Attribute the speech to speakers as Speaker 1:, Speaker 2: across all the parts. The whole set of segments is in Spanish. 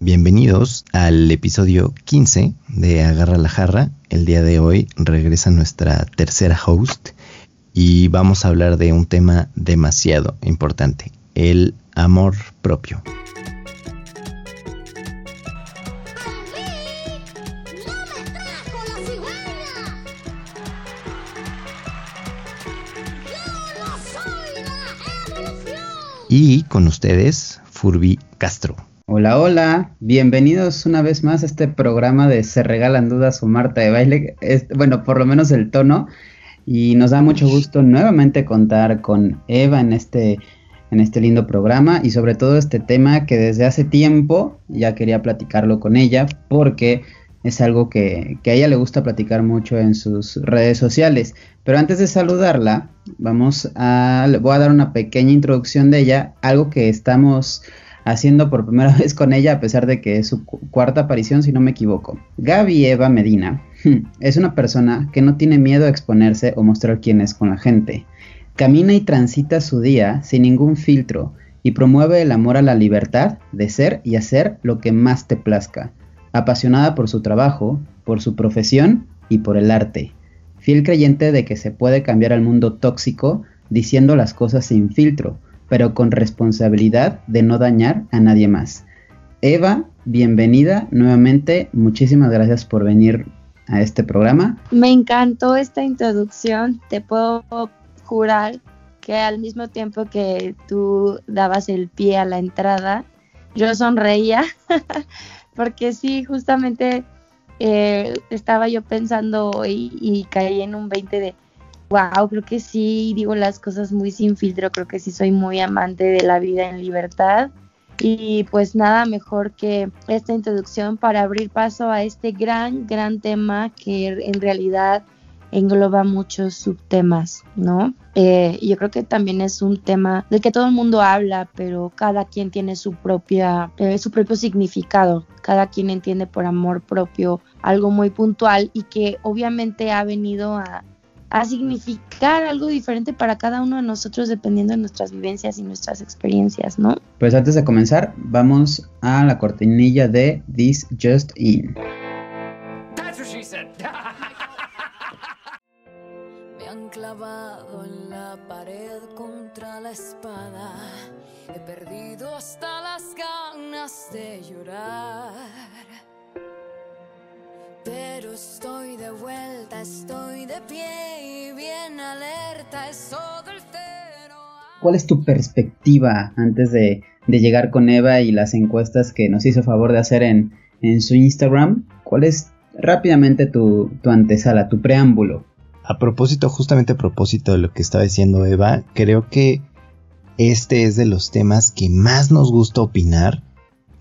Speaker 1: Bienvenidos al episodio 15 de Agarra la Jarra. El día de hoy regresa nuestra tercera host y vamos a hablar de un tema demasiado importante, el amor propio. Y con ustedes, Furby Castro.
Speaker 2: Hola, hola, bienvenidos una vez más a este programa de Se Regalan Dudas o Marta de Baile. bueno, por lo menos el tono. Y nos da mucho gusto nuevamente contar con Eva en este, en este lindo programa y sobre todo este tema que desde hace tiempo ya quería platicarlo con ella porque es algo que, a ella le gusta platicar mucho en sus redes sociales. Pero antes de saludarla, vamos a, voy a dar una pequeña introducción de ella, algo que estamos haciendo por primera vez con ella, a pesar de que es su cuarta aparición, si no me equivoco. Gaby Eva Medina es una persona que no tiene miedo a exponerse o mostrar quién es con la gente. Camina y transita su día sin ningún filtro y promueve el amor a la libertad de ser y hacer lo que más te plazca apasionada por su trabajo, por su profesión y por el arte, fiel creyente de que se puede cambiar al mundo tóxico diciendo las cosas sin filtro, pero con responsabilidad de no dañar a nadie más. Eva, bienvenida nuevamente, muchísimas gracias por venir a este programa.
Speaker 3: Me encantó esta introducción, te puedo jurar que al mismo tiempo que tú dabas el pie a la entrada, yo sonreía porque sí, justamente eh, estaba yo pensando y, caí en un 20 de, wow, creo que sí, digo las cosas muy sin filtro, creo que sí soy muy amante de la vida en libertad. Y pues nada mejor que esta introducción para abrir paso a este gran, gran tema que en realidad engloba muchos subtemas, ¿no? Eh, yo creo que también es un tema del que todo el mundo habla, pero cada quien tiene su propia, eh, su propio significado. Cada quien entiende por amor propio algo muy puntual y que obviamente ha venido a, a significar algo diferente para cada uno de nosotros dependiendo de nuestras vivencias y nuestras experiencias, ¿no?
Speaker 2: Pues antes de comenzar, vamos a la cortinilla de This Just In. clavado en la pared contra la espada. He perdido hasta las ganas de llorar. Pero estoy de vuelta, estoy de pie y bien alerta, es todo el cero. ¿Cuál es tu perspectiva antes de, llegar con Eva y las encuestas que nos hizo favor de hacer en, en su Instagram? ¿Cuál es rápidamente tu, tu antesala, tu preámbulo?
Speaker 1: a propósito, justamente a propósito de lo que estaba diciendo Eva, creo que este es de los temas que más nos gusta opinar,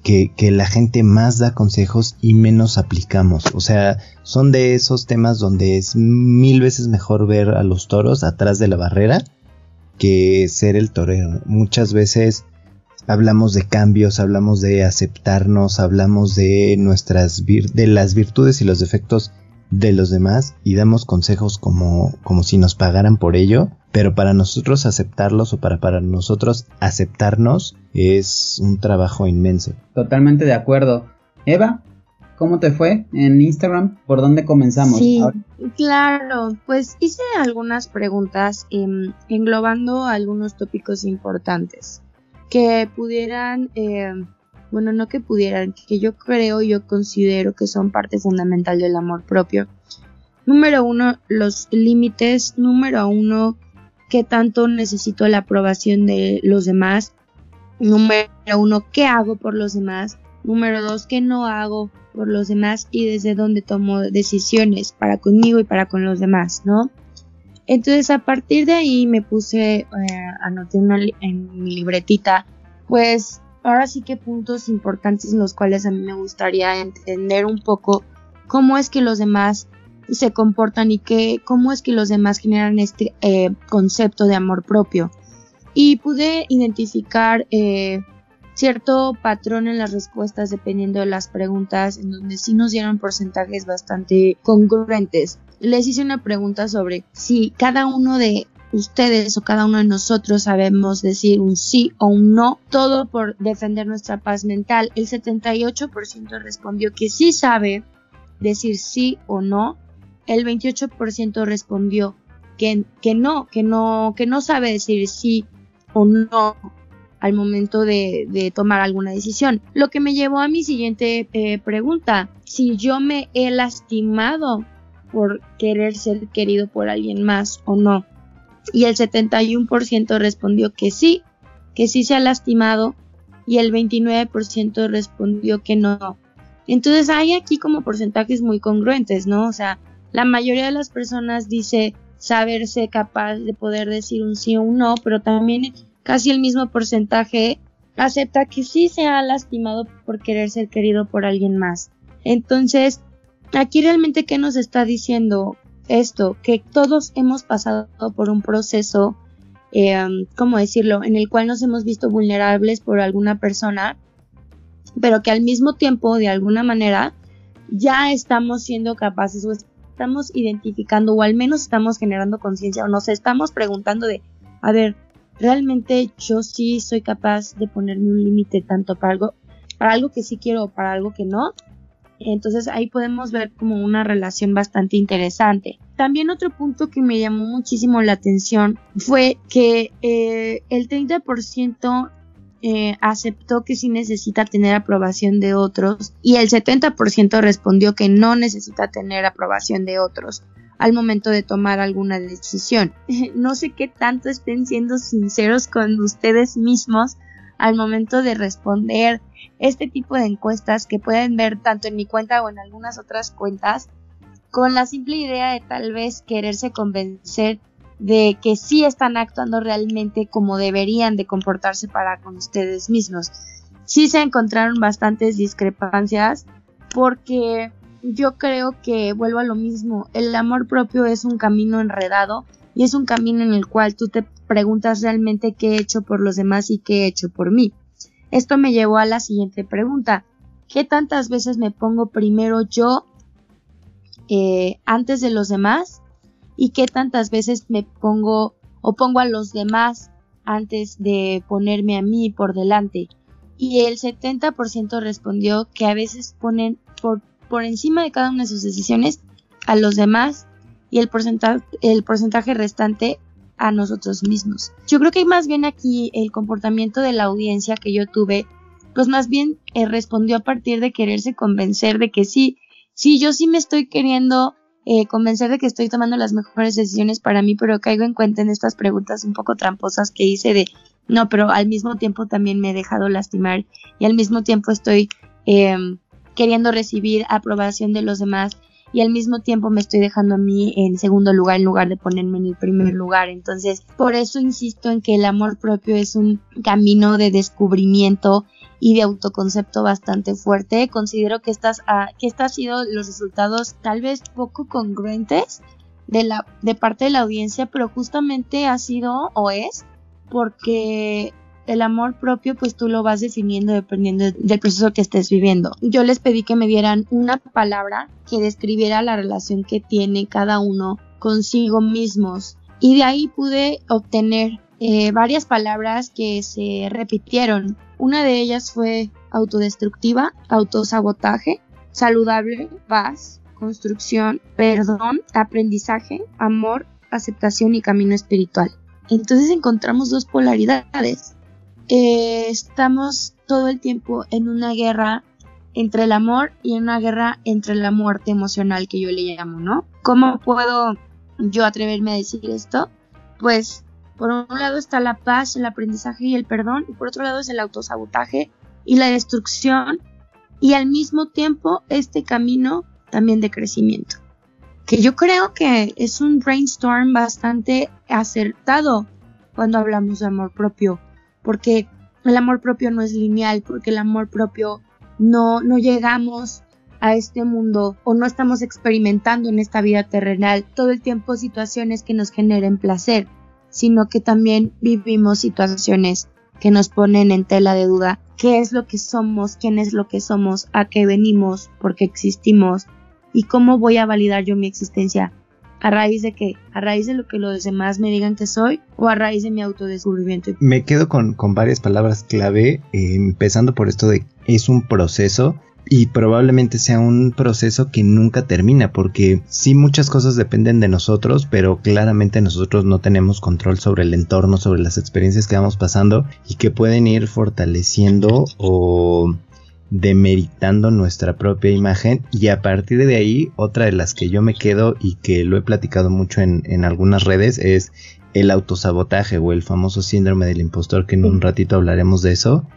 Speaker 1: que, la gente más da consejos y menos aplicamos. O sea, son de esos temas donde es mil veces mejor ver a los toros atrás de la barrera que ser el torero. Muchas veces hablamos de cambios, hablamos de aceptarnos, hablamos de nuestras de las virtudes y los defectos de los demás y damos consejos como, como si nos pagaran por ello, pero para nosotros aceptarlos o para, para nosotros aceptarnos es un trabajo inmenso.
Speaker 2: Totalmente de acuerdo. Eva, ¿cómo te fue en Instagram? ¿Por dónde comenzamos?
Speaker 3: Sí, claro, pues hice algunas preguntas em, englobando algunos tópicos importantes que pudieran... Em, bueno, no que pudieran, que yo creo, yo considero que son parte fundamental del amor propio. Número uno, los límites. Número uno, qué tanto necesito la aprobación de los demás. Número uno, qué hago por los demás. Número dos, qué no hago por los demás y desde dónde tomo decisiones para conmigo y para con los demás, ¿no? Entonces a partir de ahí me puse, eh, anoté en mi libretita, pues ahora sí que puntos importantes en los cuales a mí me gustaría entender un poco cómo es que los demás se comportan y que, cómo es que los demás generan este eh, concepto de amor propio. Y pude identificar eh, cierto patrón en las respuestas dependiendo de las preguntas, en donde sí nos dieron porcentajes bastante congruentes. Les hice una pregunta sobre si cada uno de ustedes o cada uno de nosotros sabemos decir un sí o un no, todo por defender nuestra paz mental. El 78% respondió que sí sabe decir sí o no. El 28% respondió que, que no, que no, que no sabe decir sí o no al momento de, tomar alguna decisión. Lo que me llevó a mi siguiente eh, pregunta, si yo me he lastimado por querer ser querido por alguien más o no. Y el 71% respondió que sí, que sí se ha lastimado y el 29% respondió que no. Entonces hay aquí como porcentajes muy congruentes, ¿no? O sea, la mayoría de las personas dice saberse capaz de poder decir un sí o un no, pero también casi el mismo porcentaje acepta que sí se ha lastimado por querer ser querido por alguien más. Entonces, aquí realmente qué nos está diciendo esto, que todos hemos pasado por un proceso, eh, ¿cómo decirlo?, en el cual nos hemos visto vulnerables por alguna persona, pero que al mismo tiempo, de alguna manera, ya estamos siendo capaces o estamos identificando o al menos estamos generando conciencia o nos estamos preguntando de, a ver, realmente yo sí soy capaz de ponerme un límite tanto para algo, para algo que sí quiero o para algo que no. Entonces ahí podemos ver como una relación bastante interesante. También otro punto que me llamó muchísimo la atención fue que eh, el 30% eh, aceptó que sí necesita tener aprobación de otros y el 70% respondió que no necesita tener aprobación de otros al momento de tomar alguna decisión. No sé qué tanto estén siendo sinceros con ustedes mismos al momento de responder este tipo de encuestas que pueden ver tanto en mi cuenta o en algunas otras cuentas con la simple idea de tal vez quererse convencer de que sí están actuando realmente como deberían de comportarse para con ustedes mismos. Sí se encontraron bastantes discrepancias porque yo creo que vuelvo a lo mismo, el amor propio es un camino enredado y es un camino en el cual tú te preguntas realmente qué he hecho por los demás y qué he hecho por mí. Esto me llevó a la siguiente pregunta. ¿Qué tantas veces me pongo primero yo eh, antes de los demás? ¿Y qué tantas veces me pongo o pongo a los demás antes de ponerme a mí por delante? Y el 70% respondió que a veces ponen por por encima de cada una de sus decisiones a los demás y el porcentaje, el porcentaje restante a nosotros mismos. Yo creo que más bien aquí el comportamiento de la audiencia que yo tuve, pues más bien eh, respondió a partir de quererse convencer de que sí, sí, yo sí me estoy queriendo eh, convencer de que estoy tomando las mejores decisiones para mí, pero caigo en cuenta en estas preguntas un poco tramposas que hice de, no, pero al mismo tiempo también me he dejado lastimar y al mismo tiempo estoy... Eh, queriendo recibir aprobación de los demás y al mismo tiempo me estoy dejando a mí en segundo lugar en lugar de ponerme en el primer lugar. Entonces, por eso insisto en que el amor propio es un camino de descubrimiento y de autoconcepto bastante fuerte. Considero que estas, ah, que estos han sido los resultados tal vez poco congruentes de, la, de parte de la audiencia, pero justamente ha sido o es porque el amor propio pues tú lo vas definiendo dependiendo del proceso que estés viviendo. Yo les pedí que me dieran una palabra que describiera la relación que tiene cada uno consigo mismos y de ahí pude obtener eh, varias palabras que se repitieron. Una de ellas fue autodestructiva, autosabotaje, saludable, paz, construcción, perdón, aprendizaje, amor, aceptación y camino espiritual. Entonces encontramos dos polaridades eh, estamos todo el tiempo en una guerra entre el amor y en una guerra entre la muerte emocional que yo le llamo, ¿no? ¿Cómo puedo yo atreverme a decir esto? Pues por un lado está la paz, el aprendizaje y el perdón, y por otro lado es el autosabotaje y la destrucción, y al mismo tiempo este camino también de crecimiento. Que yo creo que es un brainstorm bastante acertado cuando hablamos de amor propio porque el amor propio no es lineal, porque el amor propio no, no llegamos a este mundo o no estamos experimentando en esta vida terrenal todo el tiempo situaciones que nos generen placer, sino que también vivimos situaciones que nos ponen en tela de duda qué es lo que somos, quién es lo que somos, a qué venimos, por qué existimos y cómo voy a validar yo mi existencia ¿A raíz de qué? ¿A raíz de lo que los demás me digan que soy o a raíz de mi autodescubrimiento?
Speaker 1: Me quedo con, con varias palabras clave, eh, empezando por esto de es un proceso y probablemente sea un proceso que nunca termina porque sí muchas cosas dependen de nosotros pero claramente nosotros no tenemos control sobre el entorno sobre las experiencias que vamos pasando y que pueden ir fortaleciendo o demeritando nuestra propia imagen y a partir de ahí otra de las que yo me quedo y que lo he platicado mucho en, en algunas redes es el autosabotaje o el famoso síndrome del impostor que en un ratito hablaremos de eso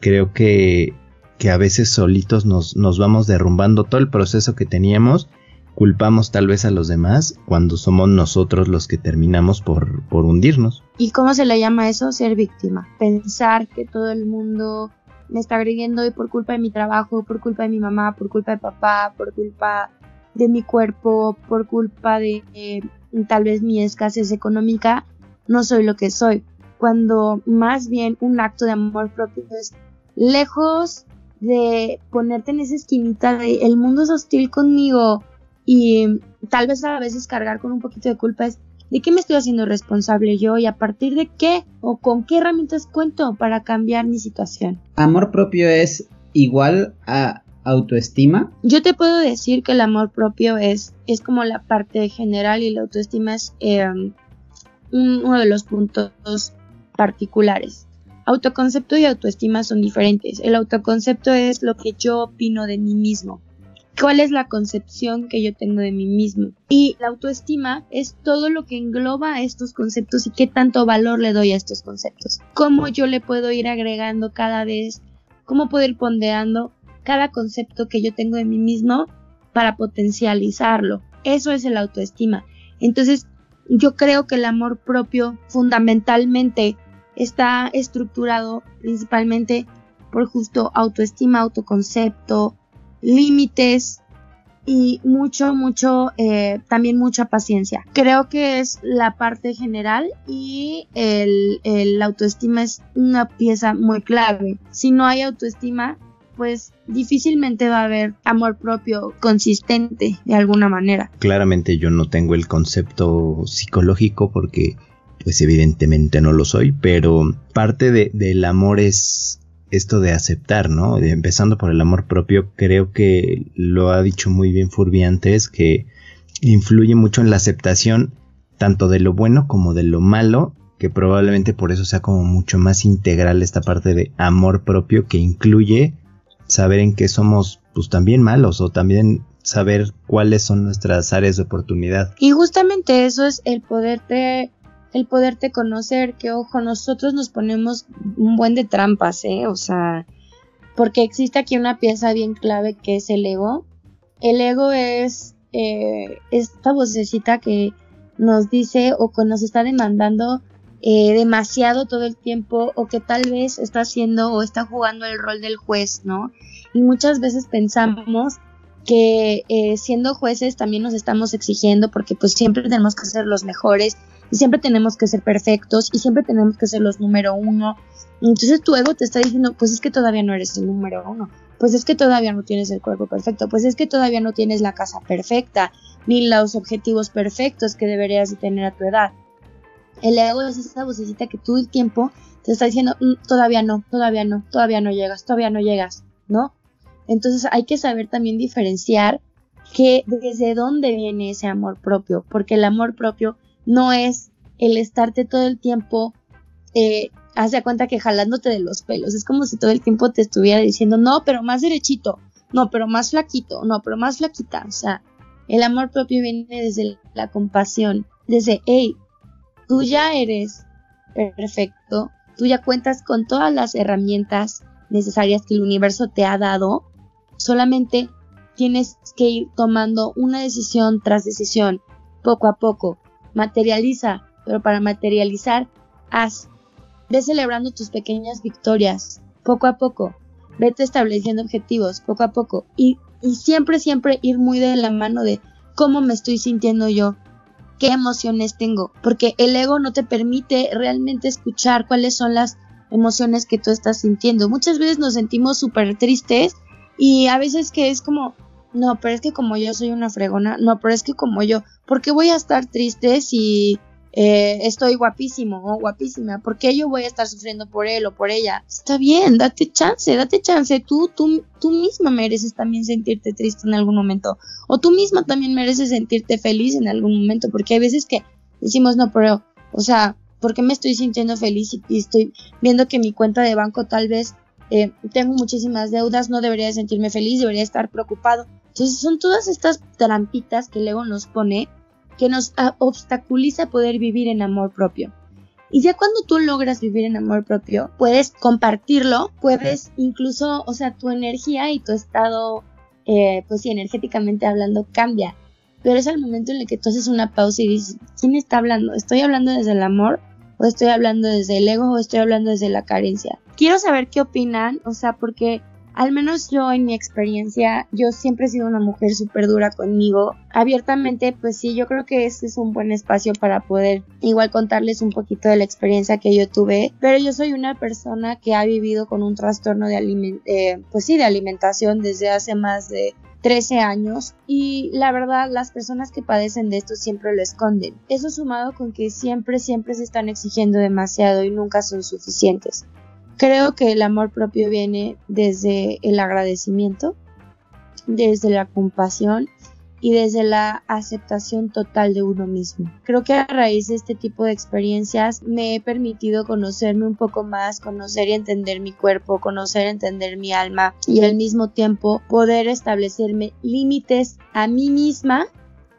Speaker 1: creo que que a veces solitos nos, nos vamos derrumbando todo el proceso que teníamos, culpamos tal vez a los demás cuando somos nosotros los que terminamos por, por hundirnos.
Speaker 3: ¿Y cómo se le llama eso? Ser víctima. Pensar que todo el mundo me está agrediendo y por culpa de mi trabajo, por culpa de mi mamá, por culpa de papá, por culpa de mi cuerpo, por culpa de eh, tal vez mi escasez económica, no soy lo que soy. Cuando más bien un acto de amor propio es lejos de ponerte en esa esquinita de el mundo es hostil conmigo y tal vez a veces cargar con un poquito de culpa es de qué me estoy haciendo responsable yo y a partir de qué o con qué herramientas cuento para cambiar mi situación.
Speaker 2: Amor propio es igual a autoestima.
Speaker 3: Yo te puedo decir que el amor propio es, es como la parte general y la autoestima es em, uno de los puntos particulares. Autoconcepto y autoestima son diferentes. El autoconcepto es lo que yo opino de mí mismo. ¿Cuál es la concepción que yo tengo de mí mismo? Y la autoestima es todo lo que engloba estos conceptos y qué tanto valor le doy a estos conceptos. Cómo yo le puedo ir agregando cada vez, cómo puedo ir ponderando cada concepto que yo tengo de mí mismo para potencializarlo. Eso es el autoestima. Entonces, yo creo que el amor propio fundamentalmente está estructurado principalmente por justo autoestima, autoconcepto, límites y mucho, mucho, eh, también mucha paciencia. Creo que es la parte general y el, el autoestima es una pieza muy clave. Si no hay autoestima, pues difícilmente va a haber amor propio consistente de alguna manera.
Speaker 1: Claramente yo no tengo el concepto psicológico porque pues evidentemente no lo soy, pero parte de, del amor es esto de aceptar, ¿no? empezando por el amor propio, creo que lo ha dicho muy bien Furby antes, que influye mucho en la aceptación tanto de lo bueno como de lo malo, que probablemente por eso sea como mucho más integral esta parte de amor propio que incluye saber en qué somos pues también malos o también saber cuáles son nuestras áreas de oportunidad.
Speaker 3: Y justamente eso es el poderte el poderte conocer, que ojo, nosotros nos ponemos un buen de trampas, ¿eh? O sea, porque existe aquí una pieza bien clave que es el ego. El ego es eh, esta vocecita que nos dice o que nos está demandando eh, demasiado todo el tiempo o que tal vez está haciendo o está jugando el rol del juez, ¿no? Y muchas veces pensamos que eh, siendo jueces también nos estamos exigiendo porque pues siempre tenemos que ser los mejores y siempre tenemos que ser perfectos y siempre tenemos que ser los número uno. Entonces tu ego te está diciendo, pues es que todavía no eres el número uno, pues es que todavía no tienes el cuerpo perfecto, pues es que todavía no tienes la casa perfecta, ni los objetivos perfectos que deberías de tener a tu edad. El ego es esa vocecita que todo el tiempo te está diciendo, mm, todavía no, todavía no, todavía no llegas, todavía no llegas, ¿no? Entonces hay que saber también diferenciar que desde dónde viene ese amor propio, porque el amor propio no es el estarte todo el tiempo, eh, hace cuenta que jalándote de los pelos, es como si todo el tiempo te estuviera diciendo, no, pero más derechito, no, pero más flaquito, no, pero más flaquita, o sea, el amor propio viene desde la compasión, desde, hey, tú ya eres perfecto, tú ya cuentas con todas las herramientas necesarias que el universo te ha dado, solamente tienes que ir tomando una decisión tras decisión, poco a poco, materializa, pero para materializar, haz. Ve celebrando tus pequeñas victorias, poco a poco. Vete estableciendo objetivos, poco a poco. Y, y siempre, siempre ir muy de la mano de cómo me estoy sintiendo yo, qué emociones tengo, porque el ego no te permite realmente escuchar cuáles son las emociones que tú estás sintiendo. Muchas veces nos sentimos súper tristes y a veces que es como, no, pero es que como yo soy una fregona, no, pero es que como yo, ¿por qué voy a estar triste si eh, estoy guapísimo o guapísima, ¿por qué yo voy a estar sufriendo por él o por ella? Está bien, date chance, date chance, tú, tú, tú misma mereces también sentirte triste en algún momento, o tú misma también mereces sentirte feliz en algún momento, porque hay veces que decimos, no, pero, o sea, ¿por qué me estoy sintiendo feliz y, estoy viendo que mi cuenta de banco tal vez eh, tengo muchísimas deudas, no debería sentirme feliz, debería estar preocupado? Entonces son todas estas trampitas que luego nos pone que nos obstaculiza poder vivir en amor propio. Y ya cuando tú logras vivir en amor propio, puedes compartirlo, puedes incluso, o sea, tu energía y tu estado, eh, pues sí, energéticamente hablando, cambia. Pero es el momento en el que tú haces una pausa y dices, ¿quién está hablando? ¿Estoy hablando desde el amor? ¿O estoy hablando desde el ego? ¿O estoy hablando desde la carencia? Quiero saber qué opinan, o sea, porque al menos yo en mi experiencia, yo siempre he sido una mujer súper dura conmigo. Abiertamente, pues sí, yo creo que este es un buen espacio para poder igual contarles un poquito de la experiencia que yo tuve. Pero yo soy una persona que ha vivido con un trastorno de, eh, pues sí, de alimentación desde hace más de 13 años y la verdad las personas que padecen de esto siempre lo esconden. Eso sumado con que siempre, siempre se están exigiendo demasiado y nunca son suficientes. Creo que el amor propio viene desde el agradecimiento, desde la compasión y desde la aceptación total de uno mismo. Creo que a raíz de este tipo de experiencias me he permitido conocerme un poco más, conocer y entender mi cuerpo, conocer y entender mi alma y al mismo tiempo poder establecerme límites a mí misma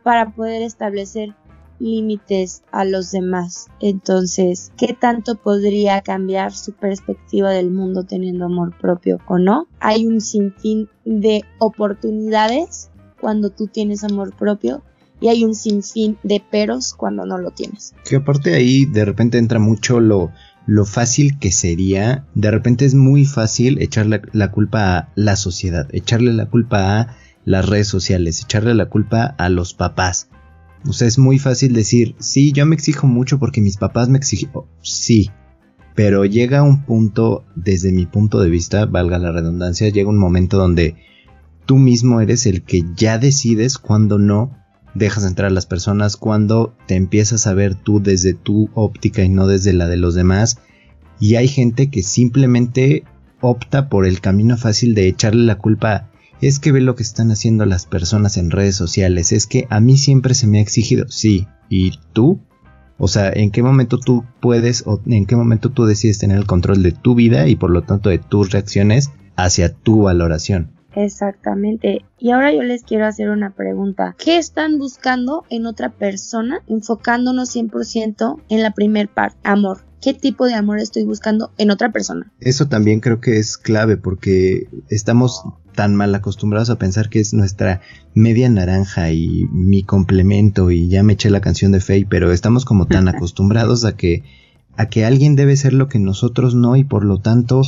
Speaker 3: para poder establecer límites a los demás. Entonces, ¿qué tanto podría cambiar su perspectiva del mundo teniendo amor propio o no? Hay un sinfín de oportunidades cuando tú tienes amor propio y hay un sinfín de peros cuando no lo tienes.
Speaker 1: Que aparte ahí de repente entra mucho lo, lo fácil que sería, de repente es muy fácil echarle la culpa a la sociedad, echarle la culpa a las redes sociales, echarle la culpa a los papás, o sea, es muy fácil decir, sí, yo me exijo mucho porque mis papás me exigen. Sí, pero llega un punto, desde mi punto de vista, valga la redundancia, llega un momento donde tú mismo eres el que ya decides cuando no dejas entrar a las personas, cuando te empiezas a ver tú desde tu óptica y no desde la de los demás. Y hay gente que simplemente opta por el camino fácil de echarle la culpa es que ve lo que están haciendo las personas en redes sociales, es que a mí siempre se me ha exigido, sí, ¿y tú? O sea, ¿en qué momento tú puedes o en qué momento tú decides tener el control de tu vida y por lo tanto de tus reacciones hacia tu valoración?
Speaker 3: Exactamente. Y ahora yo les quiero hacer una pregunta. ¿Qué están buscando en otra persona enfocándonos 100% en la primer parte? Amor. ¿Qué tipo de amor estoy buscando en otra persona?
Speaker 1: Eso también creo que es clave porque estamos tan mal acostumbrados a pensar que es nuestra media naranja y mi complemento y ya me eché la canción de Faye, pero estamos como tan acostumbrados a que a que alguien debe ser lo que nosotros no y por lo tanto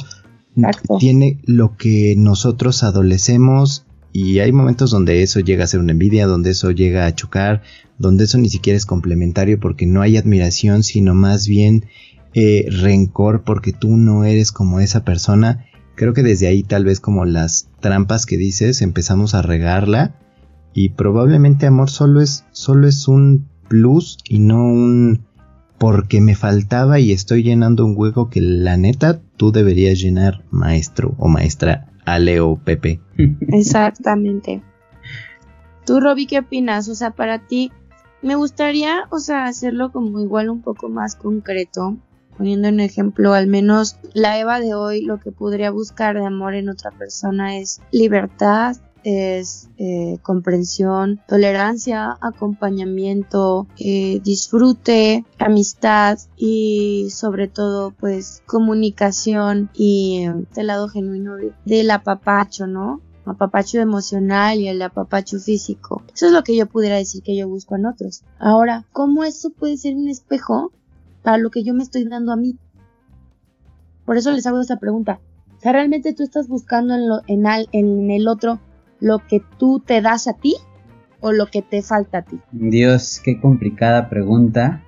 Speaker 1: tiene lo que nosotros adolecemos y hay momentos donde eso llega a ser una envidia, donde eso llega a chocar, donde eso ni siquiera es complementario porque no hay admiración, sino más bien eh, rencor porque tú no eres como esa persona creo que desde ahí tal vez como las trampas que dices empezamos a regarla y probablemente amor solo es solo es un plus y no un porque me faltaba y estoy llenando un hueco que la neta tú deberías llenar maestro o maestra Ale o Pepe.
Speaker 3: Exactamente. Tú Robbie, ¿qué opinas? O sea, para ti me gustaría, o sea, hacerlo como igual un poco más concreto poniendo un ejemplo, al menos la Eva de hoy lo que podría buscar de amor en otra persona es libertad, es eh, comprensión, tolerancia, acompañamiento, eh, disfrute, amistad y sobre todo pues comunicación y el lado genuino del apapacho, ¿no? apapacho emocional y el apapacho físico. Eso es lo que yo pudiera decir que yo busco en otros. Ahora, ¿cómo eso puede ser un espejo para lo que yo me estoy dando a mí. Por eso les hago esa pregunta. O sea, ¿realmente tú estás buscando en, lo, el otro lo que tú te das a ti o lo que te falta a ti?
Speaker 2: Dios, qué complicada pregunta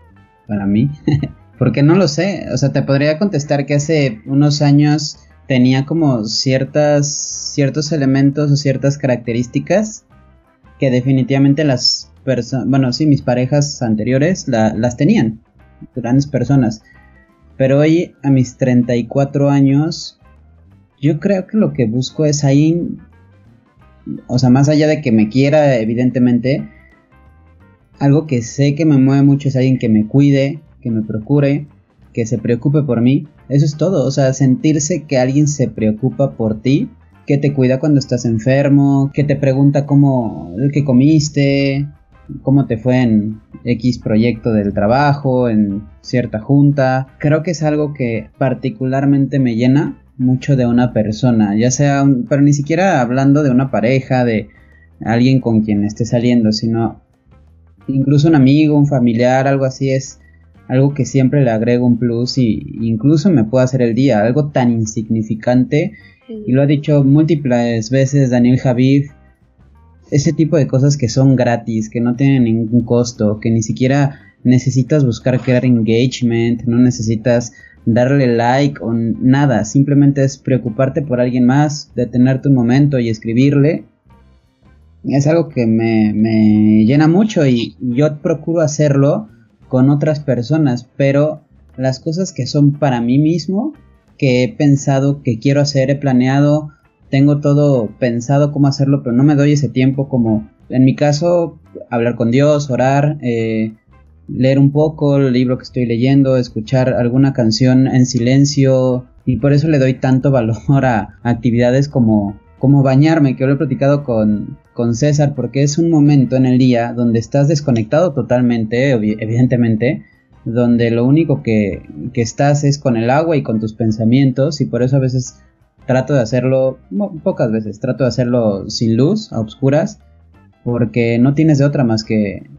Speaker 2: para mí. Porque no lo sé. O sea, te podría contestar que hace unos años tenía como ciertas, ciertos elementos o ciertas características que definitivamente las personas, bueno, sí, mis parejas anteriores las tenían, grandes personas. Pero hoy, a mis 34 años, yo creo que lo que busco es ahí, o sea, más allá de que me quiera, evidentemente, algo que sé que me mueve mucho es alguien que me cuide, que me procure, que se preocupe por mí. Eso es todo, o sea, sentirse que alguien se preocupa por ti, que te cuida cuando estás enfermo, que te pregunta cómo, que comiste, cómo te fue en X proyecto del trabajo, en cierta junta. Creo que es algo que particularmente me llena mucho de una persona, ya sea, pero ni siquiera hablando de una pareja, de alguien con quien esté saliendo, sino incluso un amigo, un familiar, algo así es algo que siempre le agrego un plus y incluso me puede hacer el día, algo tan insignificante y lo ha dicho múltiples veces Daniel Javid, ese tipo de cosas que son gratis, que no tienen ningún costo, que ni siquiera necesitas buscar crear engagement, no necesitas darle like o nada, simplemente es preocuparte por alguien más, detenerte un momento y escribirle. Es algo que me, me llena mucho y yo procuro hacerlo con otras personas, pero las cosas que son para mí mismo, que he pensado que quiero hacer, he planeado, tengo todo pensado cómo hacerlo, pero no me doy ese tiempo como, en mi caso, hablar con Dios, orar, eh, leer un poco el libro que estoy leyendo, escuchar alguna canción en silencio, y por eso le doy tanto valor a actividades como, como bañarme, que lo he platicado con, con César, porque es un momento en el día donde estás desconectado totalmente, evidentemente, donde lo único que, que, estás es con el agua y con tus pensamientos y por eso a veces trato de hacerlo, pocas veces, trato de hacerlo sin luz, a oscuras, porque no tienes de otra más que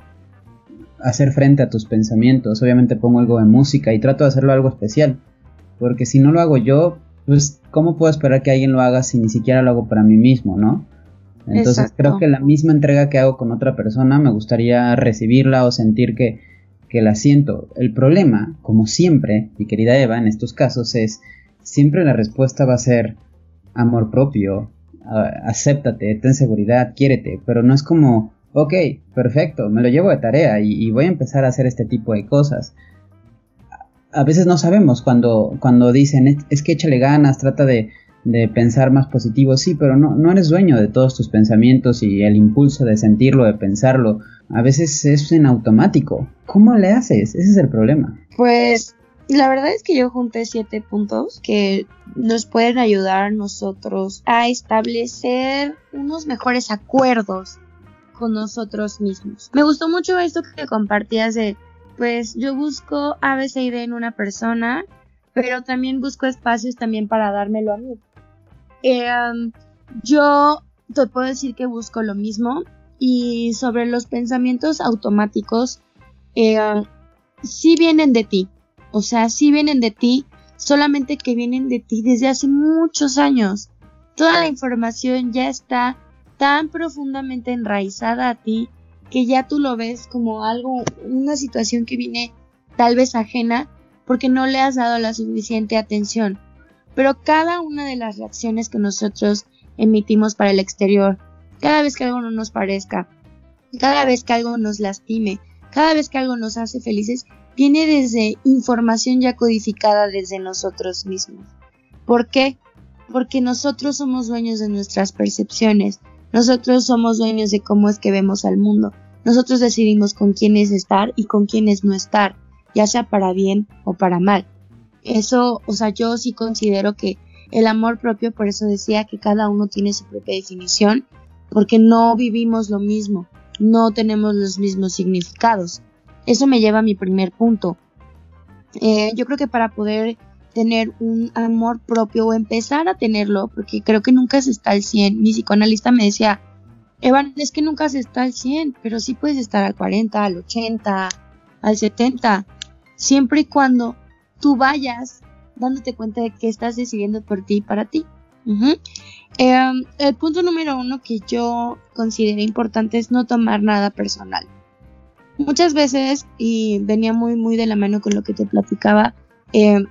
Speaker 2: hacer frente a tus pensamientos. Obviamente pongo algo de música y trato de hacerlo algo especial, porque si no lo hago yo, pues ¿cómo puedo esperar que alguien lo haga si ni siquiera lo hago para mí mismo, no? Entonces creo que la misma entrega que hago con otra persona me gustaría recibirla o sentir que que la siento. El problema, como siempre, mi querida Eva, en estos casos es, siempre la respuesta va a ser amor propio, acéptate, ten seguridad, quiérete, pero no es como, ok, perfecto, me lo llevo de tarea y, voy a empezar a hacer este tipo de cosas. A veces no sabemos cuando, cuando dicen, es que échale ganas, trata de, de pensar más positivo, sí, pero no, no eres dueño de todos tus pensamientos y el impulso de sentirlo, de pensarlo, a veces es en automático. ¿Cómo le haces? Ese es el problema.
Speaker 3: Pues la verdad es que yo junté siete puntos que nos pueden ayudar a nosotros a establecer unos mejores acuerdos con nosotros mismos. Me gustó mucho esto que compartías de, pues yo busco ABCD en una persona, pero también busco espacios también para dármelo a mí. Em, yo te puedo decir que busco lo mismo y sobre los pensamientos automáticos, eh, sí vienen de ti, o sea, sí vienen de ti, solamente que vienen de ti desde hace muchos años. Toda la información ya está tan profundamente enraizada a ti que ya tú lo ves como algo, una situación que viene tal vez ajena porque no le has dado la suficiente atención pero cada una de las reacciones que nosotros emitimos para el exterior, cada vez que algo no nos parezca, cada vez que algo nos lastime, cada vez que algo nos hace felices, viene desde información ya codificada desde nosotros mismos. ¿Por qué? Porque nosotros somos dueños de nuestras percepciones, nosotros somos dueños de cómo es que vemos al mundo, nosotros decidimos con quién es estar y con quién es no estar, ya sea para bien o para mal. Eso, o sea, yo sí considero que el amor propio, por eso decía que cada uno tiene su propia definición, porque no vivimos lo mismo, no tenemos los mismos significados. Eso me lleva a mi primer punto. Eh, yo creo que para poder tener un amor propio o empezar a tenerlo, porque creo que nunca se está al 100, mi psicoanalista me decía, Evan, es que nunca se está al 100, pero sí puedes estar al 40, al 80, al 70, siempre y cuando tú vayas dándote cuenta de que estás decidiendo por ti y para ti. Em, el punto número uno que yo considero importante es no tomar nada personal. Muchas veces, y venía muy, muy de la mano con lo que te platicaba, em,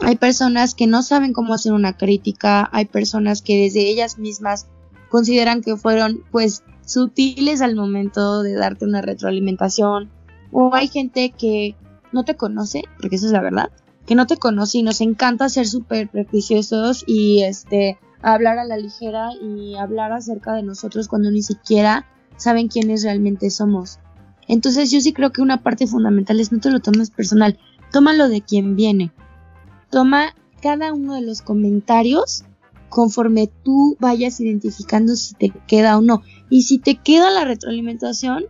Speaker 3: Hay personas que no saben cómo hacer una crítica, hay personas que desde ellas mismas consideran que fueron pues sutiles al momento de darte una retroalimentación o hay gente que no te conoce, porque eso es la verdad, que no te conoce y nos encanta ser súper prejuiciosos y este hablar a la ligera y hablar acerca de nosotros cuando ni siquiera saben quiénes realmente somos. Entonces yo sí creo que una parte fundamental es no te lo tomes personal, tómalo de quien viene. Toma cada uno de los comentarios conforme tú vayas identificando si te queda o no. Y si te queda la retroalimentación,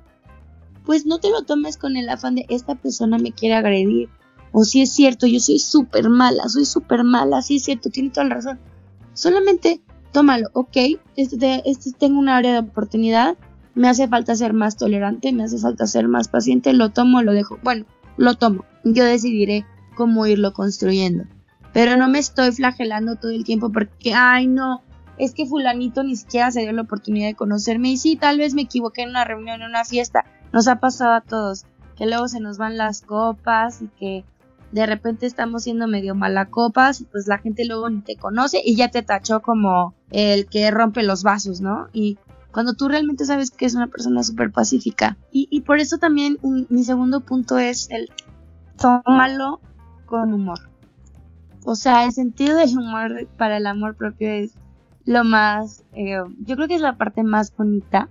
Speaker 3: pues no te lo tomes con el afán de esta persona me quiere agredir. O si es cierto, yo soy súper mala, soy súper mala, sí es cierto, tiene toda la razón. Solamente tómalo, ok, este, este tengo una área de oportunidad, me hace falta ser más tolerante, me hace falta ser más paciente, lo tomo, lo dejo. Bueno, lo tomo. Yo decidiré cómo irlo construyendo. Pero no me estoy flagelando todo el tiempo porque, ay, no, es que fulanito ni siquiera se dio la oportunidad de conocerme y sí, tal vez me equivoqué en una reunión, en una fiesta. Nos ha pasado a todos, que luego se nos van las copas y que de repente estamos siendo medio malacopas y pues la gente luego ni te conoce y ya te tachó como el que rompe los vasos, ¿no? Y cuando tú realmente sabes que es una persona súper pacífica. Y, por eso también mi segundo punto es el tómalo con humor. O sea, el sentido del humor para el amor propio es lo más, eh, yo creo que es la parte más bonita.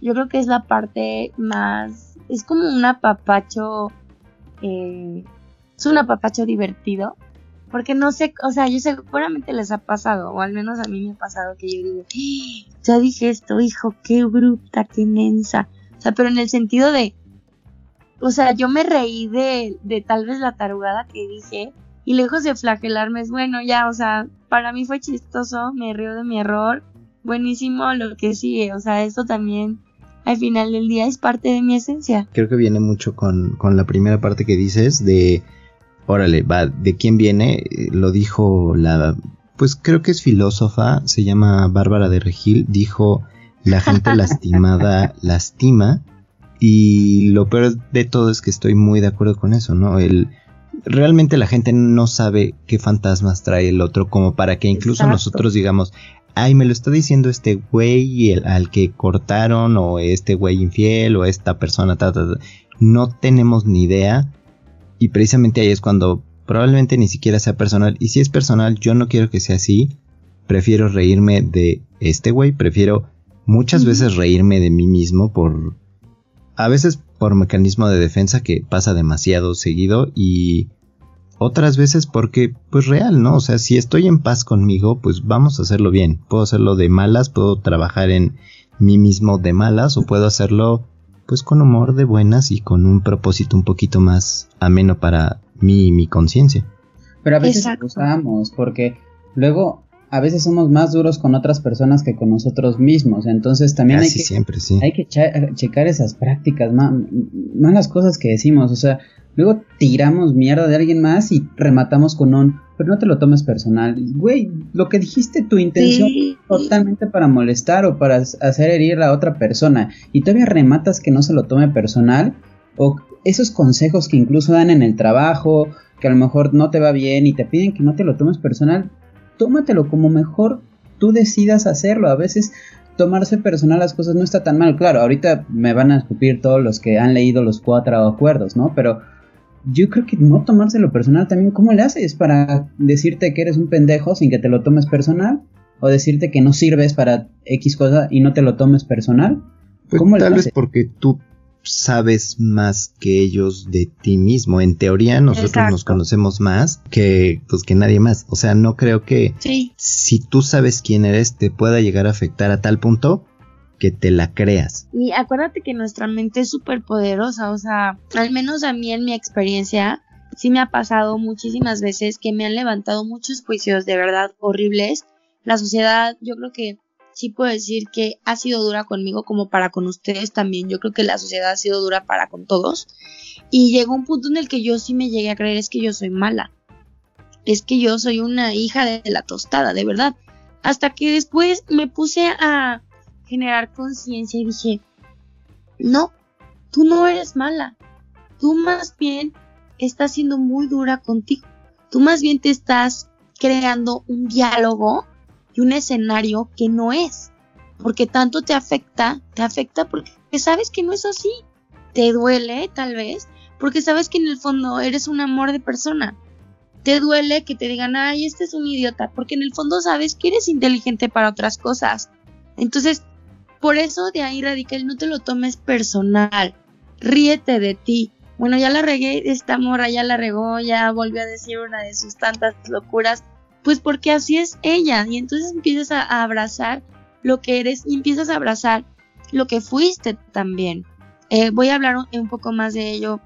Speaker 3: Yo creo que es la parte más, es como un apapacho, eh, es un apapacho divertido porque no sé, o sea, yo seguramente les ha pasado, o al menos a mí me ha pasado que yo digo, ¡Ah! ya dije esto, hijo, qué bruta, qué mensa. O sea, pero en el sentido de, o sea, yo me reí de, de tal vez la tarugada que dije, y lejos de flagelarme es bueno, ya, o sea, para mí fue chistoso, me río de mi error, buenísimo lo que sigue, o sea, esto también al final del día es parte de mi esencia.
Speaker 1: Creo que viene mucho con, con la primera parte que dices de órale, va, ¿de quién viene? Lo dijo la, pues creo que es filósofa, se llama Bárbara de Regil, dijo, la gente lastimada lastima, y lo peor de todo es que estoy muy de acuerdo con eso, ¿no? El, realmente la gente no sabe qué fantasmas trae el otro, como para que incluso nosotros digamos, ay, me lo está diciendo este güey al que cortaron, o este güey infiel, o esta persona, ta, ta, ta. no tenemos ni idea y precisamente ahí es cuando probablemente ni siquiera sea personal. Y si es personal, yo no quiero que sea así. Prefiero reírme de este güey. Prefiero muchas veces reírme de mí mismo por... A veces por mecanismo de defensa que pasa demasiado seguido y otras veces porque pues real, ¿no? O sea, si estoy en paz conmigo, pues vamos a hacerlo bien. Puedo hacerlo de malas, puedo trabajar en mí mismo de malas o puedo hacerlo pues con humor de buenas y con un propósito un poquito más ameno para mí y mi conciencia.
Speaker 2: Pero a veces usamos porque luego a veces somos más duros con otras personas que con nosotros mismos. Entonces también hay que,
Speaker 1: siempre, sí.
Speaker 2: hay que checar esas prácticas, malas cosas que decimos. O sea, luego tiramos mierda de alguien más y rematamos con un, pero no te lo tomes personal. Güey, lo que dijiste, tu intención totalmente para molestar o para hacer herir a otra persona y todavía rematas que no se lo tome personal o esos consejos que incluso dan en el trabajo, que a lo mejor no te va bien y te piden que no te lo tomes personal, tómatelo como mejor tú decidas hacerlo. A veces tomarse personal las cosas no está tan mal. Claro, ahorita me van a escupir todos los que han leído los cuatro acuerdos, ¿no? Pero yo creo que no tomárselo personal también, ¿cómo le haces para decirte que eres un pendejo sin que te lo tomes personal? O decirte que no sirves para X cosa y no te lo tomes personal.
Speaker 1: Pues ¿Cómo tal vez porque tú sabes más que ellos de ti mismo. En teoría nosotros nos conocemos más que pues que nadie más. O sea, no creo que si tú sabes quién eres te pueda llegar a afectar a tal punto que te la creas.
Speaker 3: Y acuérdate que nuestra mente es súper poderosa, o sea, al menos a mí en mi experiencia sí me ha pasado muchísimas veces que me han levantado muchos juicios de verdad horribles. La sociedad, yo creo que sí puedo decir que ha sido dura conmigo como para con ustedes también. Yo creo que la sociedad ha sido dura para con todos. Y llegó un punto en el que yo sí me llegué a creer es que yo soy mala. Es que yo soy una hija de la tostada, de verdad. Hasta que después me puse a generar conciencia y dije, no, tú no eres mala. Tú más bien estás siendo muy dura contigo. Tú más bien te estás creando un diálogo y un escenario que no es. Porque tanto te afecta, te afecta porque sabes que no es así. Te duele, tal vez, porque sabes que en el fondo eres un amor de persona. Te duele que te digan, ay, este es un idiota, porque en el fondo sabes que eres inteligente para otras cosas. Entonces, por eso de ahí radica el no te lo tomes personal. Ríete de ti. Bueno, ya la regué, esta morra ya la regó, ya volvió a decir una de sus tantas locuras. Pues porque así es ella. Y entonces empiezas a abrazar lo que eres y empiezas a abrazar lo que fuiste también. Eh, voy a hablar un, poco más de ello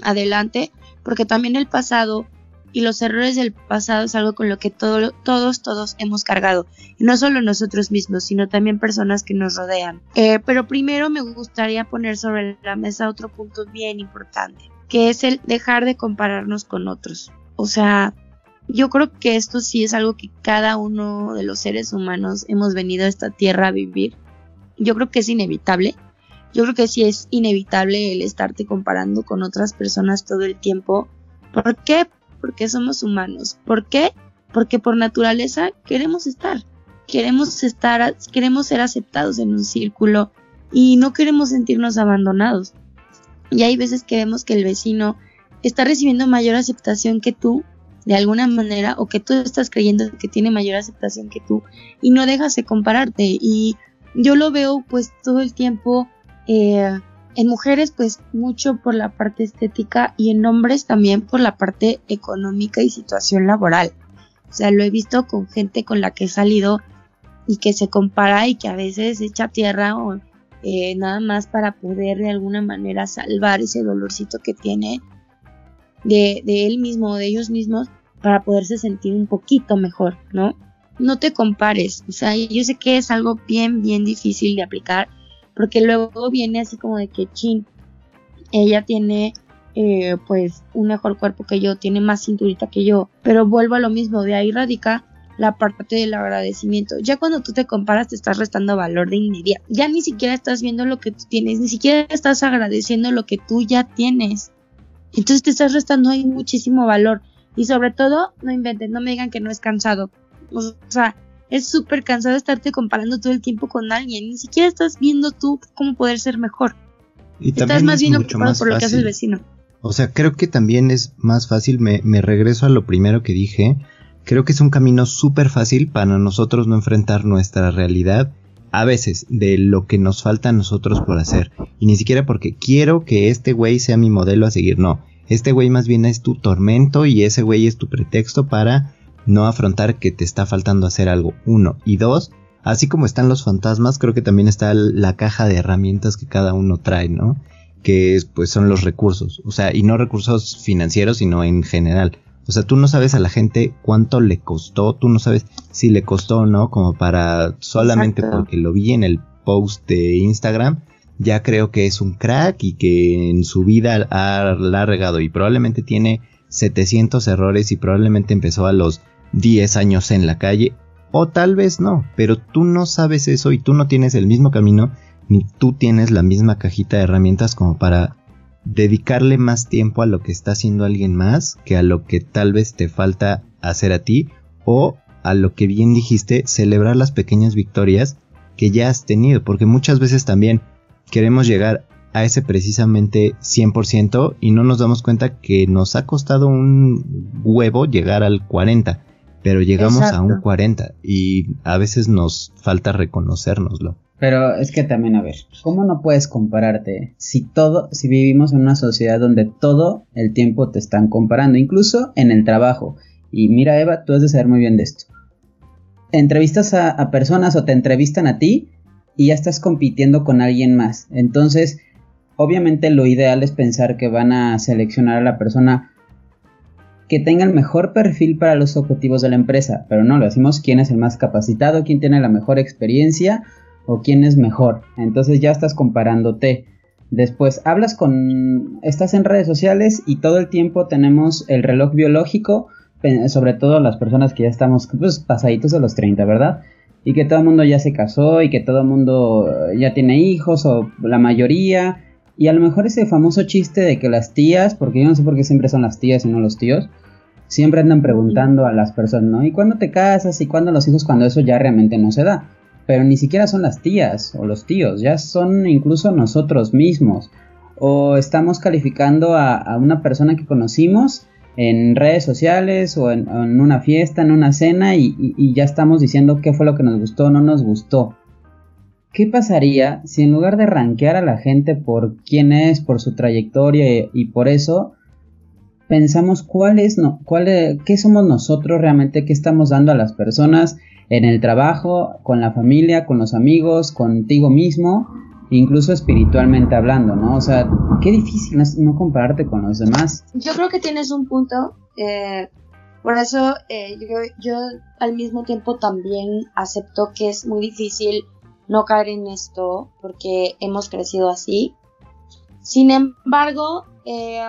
Speaker 3: adelante, porque también el pasado y los errores del pasado es algo con lo que todos, todos hemos cargado. Y no solo nosotros mismos, sino también personas que nos rodean. Eh, pero primero me gustaría poner sobre la mesa otro punto bien importante, que es el dejar de compararnos con otros. O sea, yo creo que esto sí es algo que cada uno de los seres humanos hemos venido a esta tierra a vivir. Yo creo que es inevitable yo creo que sí es inevitable el estarte comparando con otras personas todo el tiempo. ¿Por qué? Porque somos humanos. ¿Por qué? Porque por naturaleza queremos estar. Queremos estar, queremos ser aceptados en un círculo y no queremos sentirnos abandonados. Y hay veces que vemos que el vecino está recibiendo mayor aceptación que tú, de alguna manera, o que tú estás creyendo que tiene mayor aceptación que tú, y no dejas de compararte. Y yo lo veo pues todo el tiempo eh, en mujeres pues mucho por la parte estética y en hombres también por la parte económica y situación laboral. O sea, lo he visto con gente con la que he salido y que se compara y que a veces echa tierra o eh, nada más para poder de alguna manera salvar ese dolorcito que tiene de, él mismo o de ellos mismos para poderse sentir un poquito mejor, ¿no? No te compares, o sea, yo sé que es algo bien, bien difícil de aplicar porque luego viene así como de que chin, ella tiene eh, pues un mejor cuerpo que yo, tiene más cinturita que yo, pero vuelvo a lo mismo, de ahí radica la parte del agradecimiento. Ya cuando tú te comparas te estás restando valor de inmediato. Ya ni siquiera estás viendo lo que tú tienes, ni siquiera estás agradeciendo lo que tú ya tienes. Entonces te estás restando ahí muchísimo valor. Y sobre todo, no inventen, no me digan que no es cansado. O sea, es súper cansado estarte comparando todo el tiempo con alguien. Ni siquiera estás viendo tú cómo poder ser mejor. Y estás más bien ocupado por lo que hace el vecino.
Speaker 1: O sea, creo que también es más fácil, me, me regreso a lo primero que dije, creo que es un camino súper fácil para nosotros no enfrentar nuestra realidad a veces de lo que nos falta a nosotros por hacer. Y ni siquiera porque quiero que este güey sea mi modelo a seguir, no. Este güey más bien es tu tormento y ese güey es tu pretexto para no afrontar que te está faltando hacer algo, uno. Y dos, así como están los fantasmas, creo que también está la caja de herramientas que cada uno trae, ¿no? Que pues son los recursos, o sea, y no recursos financieros, sino en general. O sea, tú no sabes a la gente cuánto le costó, tú no sabes si le costó o no, como para solamente porque lo vi en el post de Instagram, ya creo que es un crack y que en su vida ha, la ha regado y probablemente tiene 700 errores y probablemente empezó a los 10 años en la calle, o tal vez no, pero tú no sabes eso y tú no tienes el mismo camino, ni tú tienes la misma cajita de herramientas como para dedicarle más tiempo a lo que está haciendo alguien más que a lo que tal vez te falta hacer a ti, o a lo que bien dijiste, celebrar las pequeñas victorias que ya has tenido, porque muchas veces también queremos llegar a ese precisamente 100% y no nos damos cuenta que nos ha costado un huevo llegar al 40 pero llegamos a un 40 y a veces nos falta reconocérnoslo.
Speaker 2: Pero es que también, a ver, ¿cómo no puedes compararte si todo, si vivimos en una sociedad donde todo el tiempo te están comparando, incluso en el trabajo? Y mira, Eva, tú has de saber muy bien de esto. Entrevistas a, a personas o te entrevistan a ti y ya estás compitiendo con alguien más. Entonces, obviamente lo ideal es pensar que van a seleccionar a la persona que tenga el mejor perfil para los objetivos de la empresa, pero no lo decimos quién es el más capacitado, quién tiene la mejor experiencia o quién es mejor. Entonces ya estás comparándote. Después hablas con, estás en redes sociales y todo el tiempo tenemos el reloj biológico, sobre todo las personas que ya estamos pues, pasaditos de los 30, ¿verdad? Y que todo el mundo ya se casó y que todo el mundo ya tiene hijos o la mayoría. Y a lo mejor ese famoso chiste de que las tías, porque yo no sé por qué siempre son las tías y no los tíos, siempre andan preguntando a las personas, ¿no? ¿Y cuándo te casas? ¿Y cuándo los hijos? Cuando eso ya realmente no se da. Pero ni siquiera son las tías o los tíos, ya son incluso nosotros mismos. O estamos calificando a, una persona que conocimos en redes sociales o en, una fiesta, en una cena y, ya estamos diciendo qué fue lo que nos gustó o no nos gustó. ¿Qué pasaría si en lugar de rankear a la gente por quién es, por su trayectoria y, por eso, pensamos cuál es, no, cuál qué somos nosotros realmente, qué estamos dando a las personas en el trabajo, con la familia, con los amigos, contigo mismo, incluso espiritualmente hablando, ¿no? O sea, qué difícil es no compararte con los demás.
Speaker 3: Yo creo que tienes un punto, eh, por eso eh, yo, yo al mismo tiempo también acepto que es muy difícil no caer en esto porque hemos crecido así. Sin embargo, eh,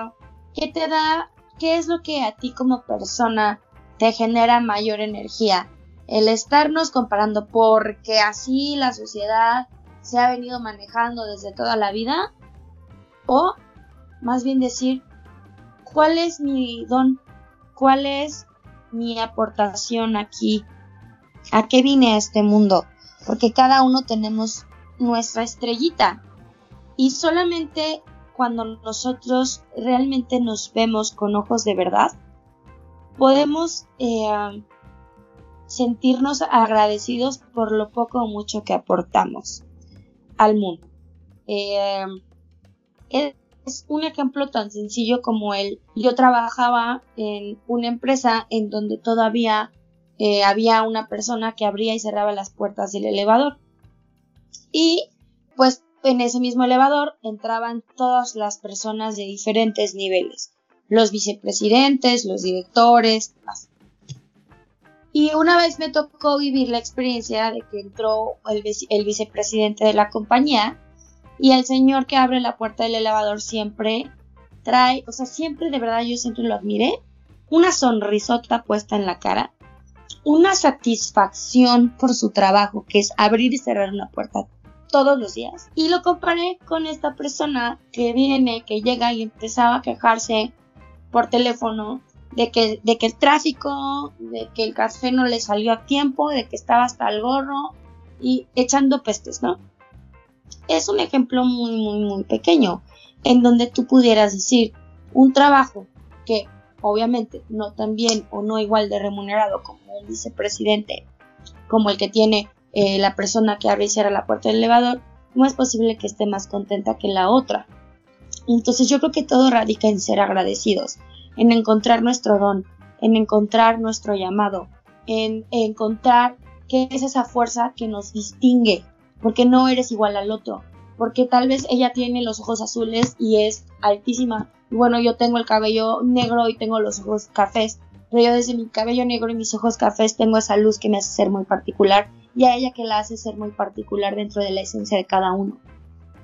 Speaker 3: ¿qué te da, qué es lo que a ti como persona te genera mayor energía? El estarnos comparando porque así la sociedad se ha venido manejando desde toda la vida o más bien decir cuál es mi don, cuál es mi aportación aquí, a qué vine a este mundo porque cada uno tenemos nuestra estrellita. Y solamente cuando nosotros realmente nos vemos con ojos de verdad, podemos eh, sentirnos agradecidos por lo poco o mucho que aportamos al mundo. Eh, es un ejemplo tan sencillo como el, yo trabajaba en una empresa en donde todavía eh, había una persona que abría y cerraba las puertas del elevador. Y pues en ese mismo elevador entraban todas las personas de diferentes niveles, los vicepresidentes, los directores, Y una vez me tocó vivir la experiencia de que entró el, el vicepresidente de la compañía y el señor que abre la puerta del elevador siempre trae, o sea, siempre de verdad yo siempre lo admiré, una sonrisota puesta en la cara una satisfacción por su trabajo, que es abrir y cerrar una puerta todos los días. Y lo comparé con esta persona que viene, que llega y empezaba a quejarse por teléfono de que, de que el tráfico, de que el café no le salió a tiempo, de que estaba hasta el gorro y echando pestes, ¿no? Es un ejemplo muy, muy, muy pequeño en donde tú pudieras decir un trabajo que obviamente no tan bien o no igual de remunerado como un vicepresidente, como el que tiene eh, la persona que abre y cierra la puerta del elevador, no es posible que esté más contenta que la otra. Entonces yo creo que todo radica en ser agradecidos, en encontrar nuestro don, en encontrar nuestro llamado, en, en encontrar qué es esa fuerza que nos distingue, porque no eres igual al otro, porque tal vez ella tiene los ojos azules y es altísima, bueno, yo tengo el cabello negro y tengo los ojos cafés, pero yo desde mi cabello negro y mis ojos cafés tengo esa luz que me hace ser muy particular y a ella que la hace ser muy particular dentro de la esencia de cada uno.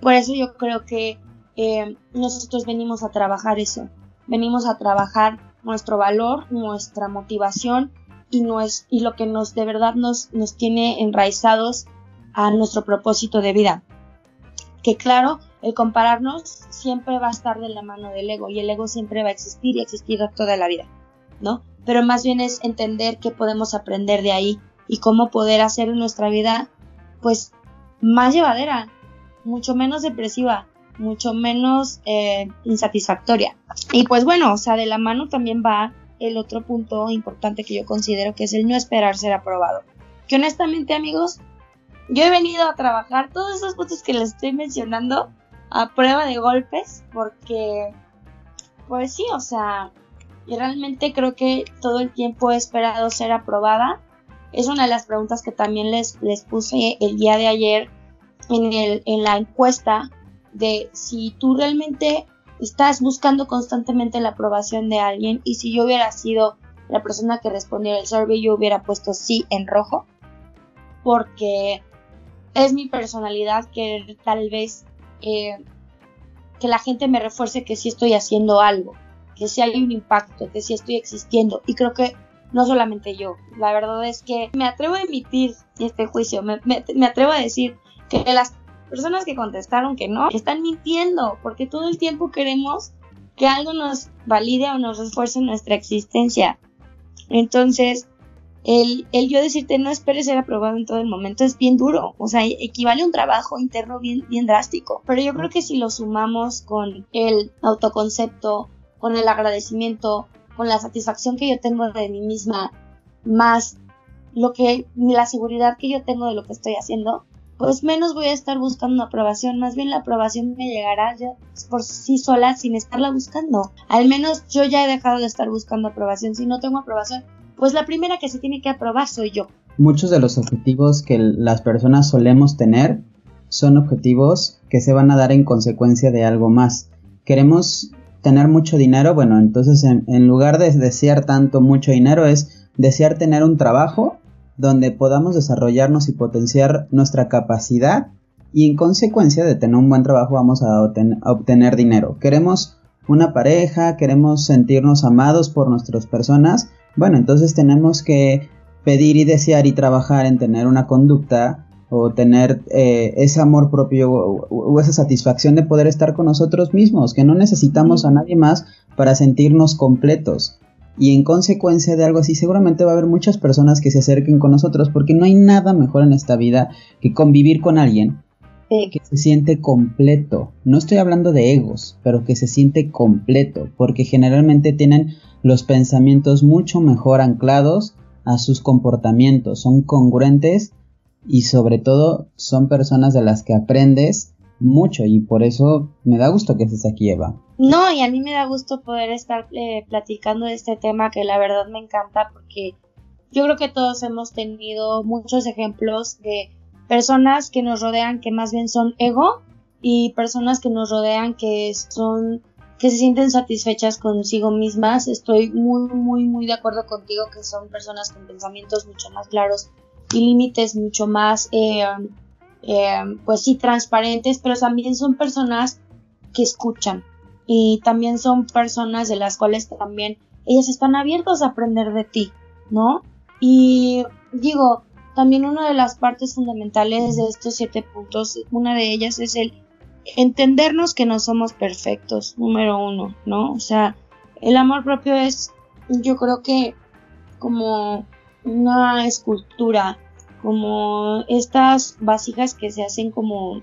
Speaker 3: Por eso yo creo que eh, nosotros venimos a trabajar eso, venimos a trabajar nuestro valor, nuestra motivación y, no es, y lo que nos de verdad nos, nos tiene enraizados a nuestro propósito de vida. Que claro, el compararnos siempre va a estar de la mano del ego y el ego siempre va a existir y existir toda la vida, ¿no? Pero más bien es entender qué podemos aprender de ahí y cómo poder hacer nuestra vida pues más llevadera, mucho menos depresiva, mucho menos eh, insatisfactoria. Y pues bueno, o sea, de la mano también va el otro punto importante que yo considero que es el no esperar ser aprobado. Que honestamente amigos, yo he venido a trabajar todos esos puntos que les estoy mencionando a prueba de golpes porque pues sí, o sea, realmente creo que todo el tiempo he esperado ser aprobada. Es una de las preguntas que también les, les puse el día de ayer en, el, en la encuesta de si tú realmente estás buscando constantemente la aprobación de alguien y si yo hubiera sido la persona que respondiera el survey yo hubiera puesto sí en rojo porque es mi personalidad que tal vez eh, que la gente me refuerce que sí estoy haciendo algo, que sí hay un impacto, que sí estoy existiendo. Y creo que no solamente yo, la verdad es que me atrevo a emitir este juicio, me, atrevo a decir que las personas que contestaron que no están mintiendo, porque todo el tiempo queremos que algo nos valide o nos refuerce nuestra existencia. Entonces, el, el, yo decirte no esperes ser aprobado en todo el momento es bien duro, o sea, equivale a un trabajo interno bien drástico. Pero yo creo que si lo sumamos con el autoconcepto, con el agradecimiento, con la satisfacción que yo tengo de mí misma, más lo que, la seguridad que yo tengo de lo que estoy haciendo, pues menos voy a estar buscando una aprobación, más bien la aprobación me llegará ya por sí sola sin estarla buscando. Al menos yo ya he dejado de estar buscando aprobación. Si no tengo aprobación, pues la primera que se tiene que aprobar soy yo.
Speaker 2: Muchos de los objetivos que las personas solemos tener son objetivos que se van a dar en consecuencia de algo más. Queremos tener mucho dinero, bueno, entonces en, lugar de desear tanto mucho dinero es desear tener un trabajo donde podamos desarrollarnos y potenciar nuestra capacidad y en consecuencia de tener un buen trabajo vamos a, obtener dinero. Queremos una pareja, queremos sentirnos amados por nuestras personas, bueno, entonces tenemos que pedir y desear y trabajar en tener una conducta o tener eh, ese amor propio o, esa satisfacción de poder estar con nosotros mismos, que no necesitamos a nadie más para sentirnos completos. Y en consecuencia de algo así seguramente va a haber muchas personas que se acerquen con nosotros porque no hay nada mejor en esta vida que convivir con alguien que se siente completo. No estoy hablando de egos, pero que se siente completo porque generalmente tienen los pensamientos mucho mejor anclados a sus comportamientos, son congruentes y sobre todo son personas de las que aprendes mucho y por eso me da gusto que estés aquí, Eva.
Speaker 3: No, y a mí me da gusto poder estar eh, platicando de este tema que la verdad me encanta porque yo creo que todos hemos tenido muchos ejemplos de personas que nos rodean que más bien son ego y personas que nos rodean que son que se sienten satisfechas consigo mismas. Estoy muy, muy, muy de acuerdo contigo que son personas con pensamientos mucho más claros y límites mucho más eh, eh, pues sí, transparentes, pero también son personas que escuchan y también son personas de las cuales también ellas están abiertas a aprender de ti, ¿no? Y digo, también una de las partes fundamentales de estos siete puntos, una de ellas es el entendernos que no somos perfectos, número uno, ¿no? O sea, el amor propio es, yo creo que como una escultura como estas vasijas que se hacen como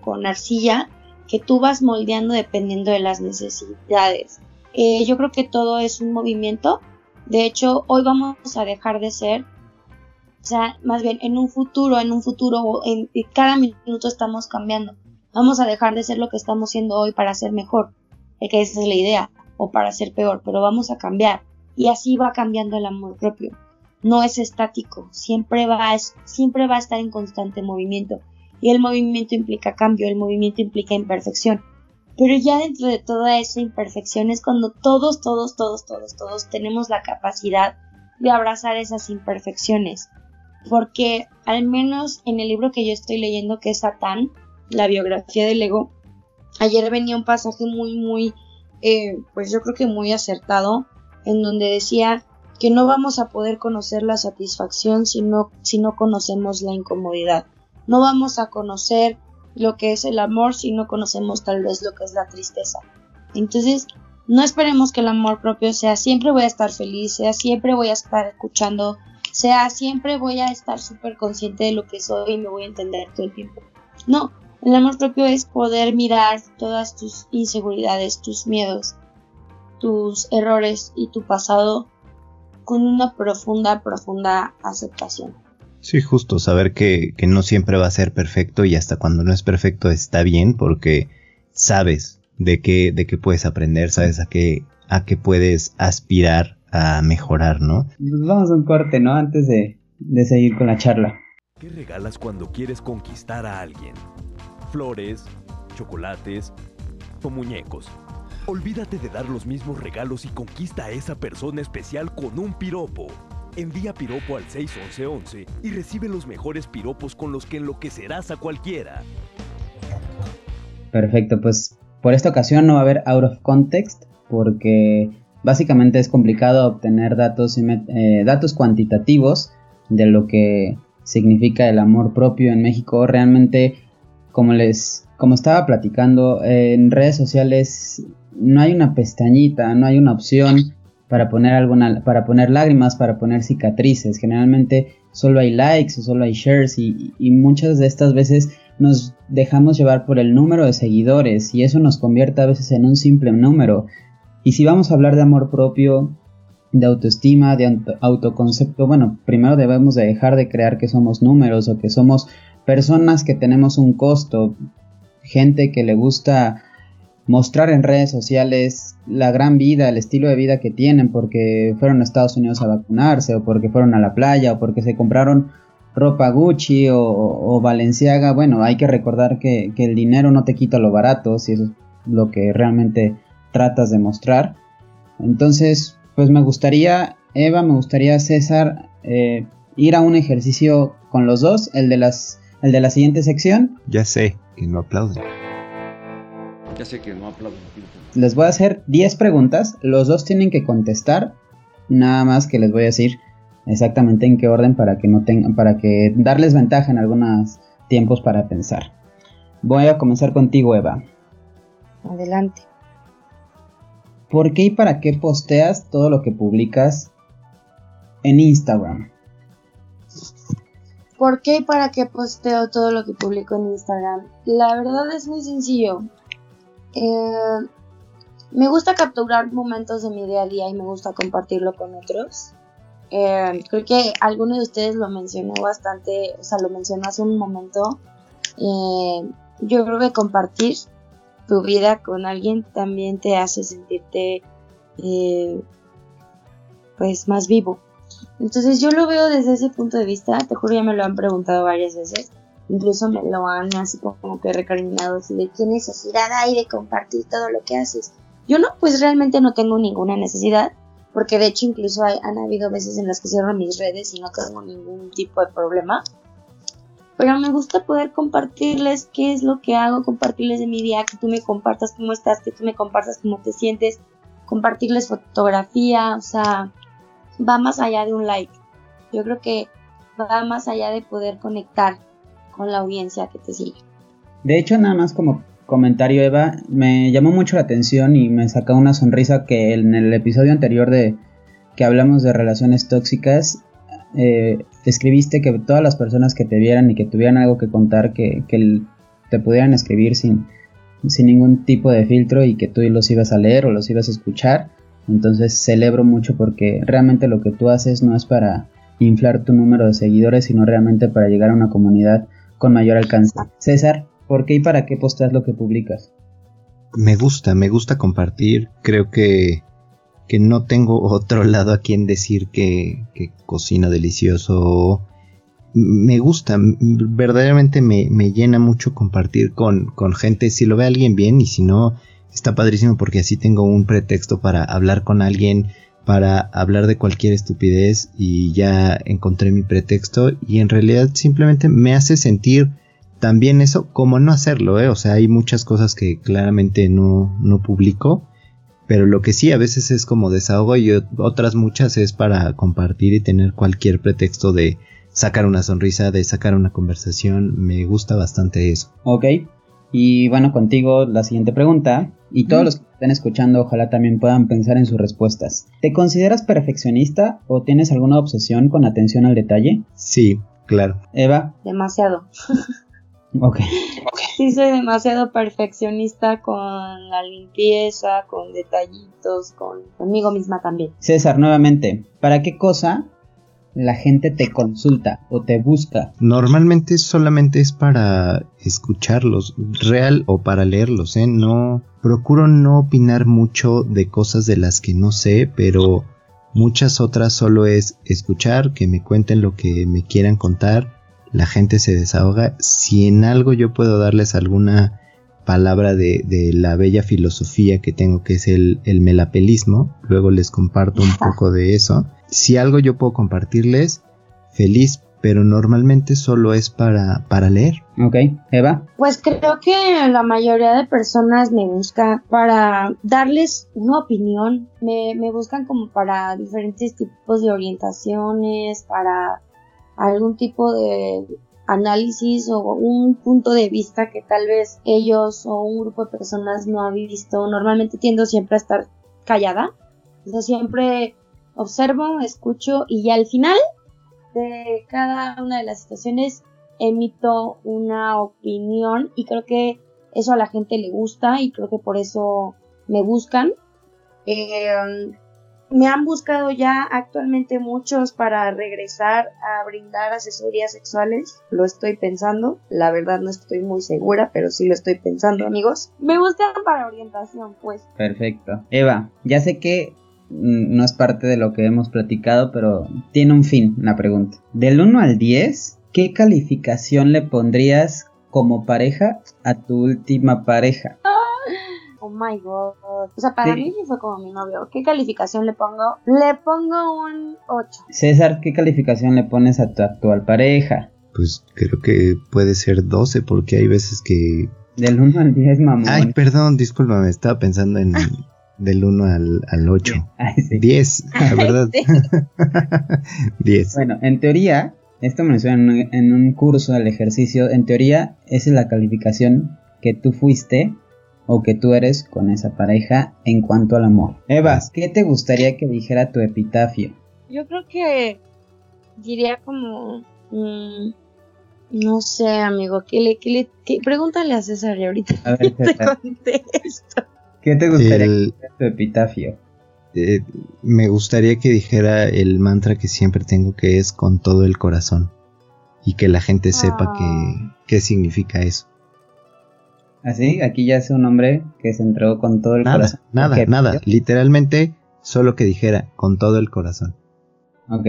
Speaker 3: con arcilla que tú vas moldeando dependiendo de las necesidades. Eh, yo creo que todo es un movimiento. De hecho, hoy vamos a dejar de ser, o sea, más bien en un futuro, en un futuro, en, cada minuto estamos cambiando. Vamos a dejar de ser lo que estamos siendo hoy para ser mejor, que esa es la idea, o para ser peor, pero vamos a cambiar. Y así va cambiando el amor propio no es estático, siempre va, siempre va a estar en constante movimiento. Y el movimiento implica cambio, el movimiento implica imperfección. Pero ya dentro de toda esa imperfección es cuando todos, todos, todos, todos, todos tenemos la capacidad de abrazar esas imperfecciones. Porque al menos en el libro que yo estoy leyendo, que es Satán, la biografía del ego, ayer venía un pasaje muy, muy, eh, pues yo creo que muy acertado, en donde decía que no vamos a poder conocer la satisfacción si no, si no conocemos la incomodidad. No vamos a conocer lo que es el amor si no conocemos tal vez lo que es la tristeza. Entonces, no esperemos que el amor propio sea siempre voy a estar feliz, sea siempre voy a estar escuchando, sea siempre voy a estar súper consciente de lo que soy y me voy a entender todo el tiempo. No, el amor propio es poder mirar todas tus inseguridades, tus miedos, tus errores y tu pasado con una profunda, profunda aceptación.
Speaker 1: Sí, justo, saber que, no siempre va a ser perfecto y hasta cuando no es perfecto está bien porque sabes de qué, de qué puedes aprender, sabes a qué, a qué puedes aspirar a mejorar, ¿no?
Speaker 2: Vamos a un corte, ¿no? Antes de, de seguir con la charla.
Speaker 4: ¿Qué regalas cuando quieres conquistar a alguien? Flores, chocolates o muñecos. Olvídate de dar los mismos regalos y conquista a esa persona especial con un piropo. Envía piropo al 61111 y recibe los mejores piropos con los que enloquecerás a cualquiera.
Speaker 2: Perfecto, pues por esta ocasión no va a haber out of context porque básicamente es complicado obtener datos, eh, datos cuantitativos de lo que significa el amor propio en México. Realmente, como les, como estaba platicando en redes sociales no hay una pestañita, no hay una opción para poner alguna, para poner lágrimas, para poner cicatrices. Generalmente solo hay likes o solo hay shares y, muchas de estas veces nos dejamos llevar por el número de seguidores y eso nos convierte a veces en un simple número. Y si vamos a hablar de amor propio, de autoestima, de autoconcepto, bueno, primero debemos de dejar de crear que somos números o que somos personas que tenemos un costo, gente que le gusta mostrar en redes sociales la gran vida, el estilo de vida que tienen porque fueron a Estados Unidos a vacunarse o porque fueron a la playa o porque se compraron ropa Gucci o, o Valenciaga. Bueno, hay que recordar que, que, el dinero no te quita lo barato, si eso es lo que realmente tratas de mostrar. Entonces, pues me gustaría, Eva, me gustaría César, eh, ir a un ejercicio con los dos, el de las el de la siguiente sección.
Speaker 1: Ya sé, que no aplauden.
Speaker 5: Ya sé que no aplauden.
Speaker 2: Les voy a hacer 10 preguntas, los dos tienen que contestar, nada más que les voy a decir exactamente en qué orden para que no tengan, para que darles ventaja en algunos tiempos para pensar. Voy a comenzar contigo, Eva.
Speaker 3: Adelante.
Speaker 2: ¿Por qué y para qué posteas todo lo que publicas en Instagram?
Speaker 3: ¿Por qué y para qué posteo todo lo que publico en Instagram? La verdad es muy sencillo. Eh, me gusta capturar momentos de mi día a día y me gusta compartirlo con otros. Eh, creo que alguno de ustedes lo mencionó bastante, o sea, lo mencionó hace un momento. Eh, yo creo que compartir tu vida con alguien también te hace sentirte pues más vivo. Entonces yo lo veo desde ese punto de vista, te juro ya me lo han preguntado varias veces, incluso me lo han así como que recriminado, así de qué necesidad hay de compartir todo lo que haces. Yo no, pues realmente no tengo ninguna necesidad, porque de hecho incluso hay, han habido veces en las que cierro mis redes y no tengo ningún tipo de problema. Pero me gusta poder compartirles qué es lo que hago, compartirles de mi día, que tú me compartas cómo estás, que tú me compartas cómo te sientes, compartirles fotografía, o sea, va más allá de un like. Yo creo que va más allá de poder conectar con la audiencia que te sigue.
Speaker 2: De hecho, nada más como comentario, Eva, me llamó mucho la atención y me sacó una sonrisa que en el episodio anterior de que hablamos de relaciones tóxicas, eh, escribiste que todas las personas que te vieran y que tuvieran algo que contar, que, que te pudieran escribir sin, sin ningún tipo de filtro y que tú los ibas a leer o los ibas a escuchar. Entonces celebro mucho porque realmente lo que tú haces no es para inflar tu número de seguidores, sino realmente para llegar a una comunidad con mayor alcance. César, ¿por qué y para qué posteas lo que publicas?
Speaker 1: Me gusta, me gusta compartir. Creo que, que no tengo otro lado a quien decir que, que cocino delicioso. Me gusta, verdaderamente me, me llena mucho compartir con, con gente. Si lo ve alguien bien y si no, está padrísimo porque así tengo un pretexto para hablar con alguien, para hablar de cualquier estupidez y ya encontré mi pretexto y en realidad simplemente me hace sentir también eso como no hacerlo, ¿eh? o sea, hay muchas cosas que claramente no, no publico, pero lo que sí a veces es como desahogo y otras muchas es para compartir y tener cualquier pretexto de sacar una sonrisa, de sacar una conversación, me gusta bastante eso.
Speaker 2: Ok, y bueno, contigo la siguiente pregunta, y todos los que estén escuchando ojalá también puedan pensar en sus respuestas. ¿Te consideras perfeccionista o tienes alguna obsesión con atención al detalle?
Speaker 1: Sí, claro.
Speaker 2: Eva.
Speaker 3: Demasiado.
Speaker 2: ok.
Speaker 3: Sí, soy demasiado perfeccionista con la limpieza, con detallitos, con conmigo misma también.
Speaker 2: César, nuevamente, ¿para qué cosa la gente te consulta o te busca?
Speaker 1: Normalmente solamente es para escucharlos, real o para leerlos, ¿eh? No, procuro no opinar mucho de cosas de las que no sé, pero muchas otras solo es escuchar, que me cuenten lo que me quieran contar, la gente se desahoga, si en algo yo puedo darles alguna palabra de, de la bella filosofía que tengo que es el, el melapelismo, luego les comparto un poco de eso. Si algo yo puedo compartirles, feliz, pero normalmente solo es para, para leer.
Speaker 2: Ok, Eva.
Speaker 3: Pues creo que la mayoría de personas me buscan para darles una opinión, me, me buscan como para diferentes tipos de orientaciones, para algún tipo de análisis o un punto de vista que tal vez ellos o un grupo de personas no han visto. Normalmente tiendo siempre a estar callada Yo siempre observo, escucho y ya al final de cada una de las situaciones emito una opinión y creo que eso a la gente le gusta y creo que por eso me buscan. Eh, me han buscado ya actualmente muchos para regresar a brindar asesorías sexuales. Lo estoy pensando. La verdad no estoy muy segura, pero sí lo estoy pensando, amigos. Me buscan para orientación, pues.
Speaker 2: Perfecto. Eva, ya sé que no es parte de lo que hemos platicado, pero tiene un fin la pregunta. Del 1 al 10, ¿qué calificación le pondrías como pareja a tu última pareja?
Speaker 3: Oh my god. O sea, para mí sí fue como mi novio. ¿Qué calificación le pongo? Le pongo un 8.
Speaker 2: César, ¿qué calificación le pones a tu actual pareja?
Speaker 1: Pues creo que puede ser 12 porque hay veces que...
Speaker 2: Del 1 al 10, mamón.
Speaker 1: Ay, perdón, discúlpame, estaba pensando en del 1 al, al 8.
Speaker 2: Ay, sí.
Speaker 1: 10, la verdad. 10.
Speaker 2: Bueno, en teoría, esto me lo hicieron en un- en un curso del ejercicio, en teoría esa es la calificación que tú fuiste o que tú eres con esa pareja en cuanto al amor. Eva, ¿qué te gustaría que dijera tu epitafio?
Speaker 3: Yo creo que diría como. mm, no sé, amigo. ¿Qué le, qué le, qué- pregúntale a César y ahorita.
Speaker 2: A ver,
Speaker 3: te contesto.
Speaker 2: ¿Qué te gustaría
Speaker 1: El-
Speaker 2: que dijera tu epitafio?
Speaker 1: eh, me gustaría que dijera el mantra que siempre tengo que es con todo el corazón y que la gente sepa
Speaker 3: Ah.
Speaker 1: que qué significa eso.
Speaker 2: Así, aquí ya es un hombre que se entregó con todo el
Speaker 1: Nada,
Speaker 2: corazón.
Speaker 1: nada,
Speaker 2: ¿Qué
Speaker 1: nada,
Speaker 2: pidió?
Speaker 1: literalmente solo que dijera con todo el corazón,
Speaker 2: Ok.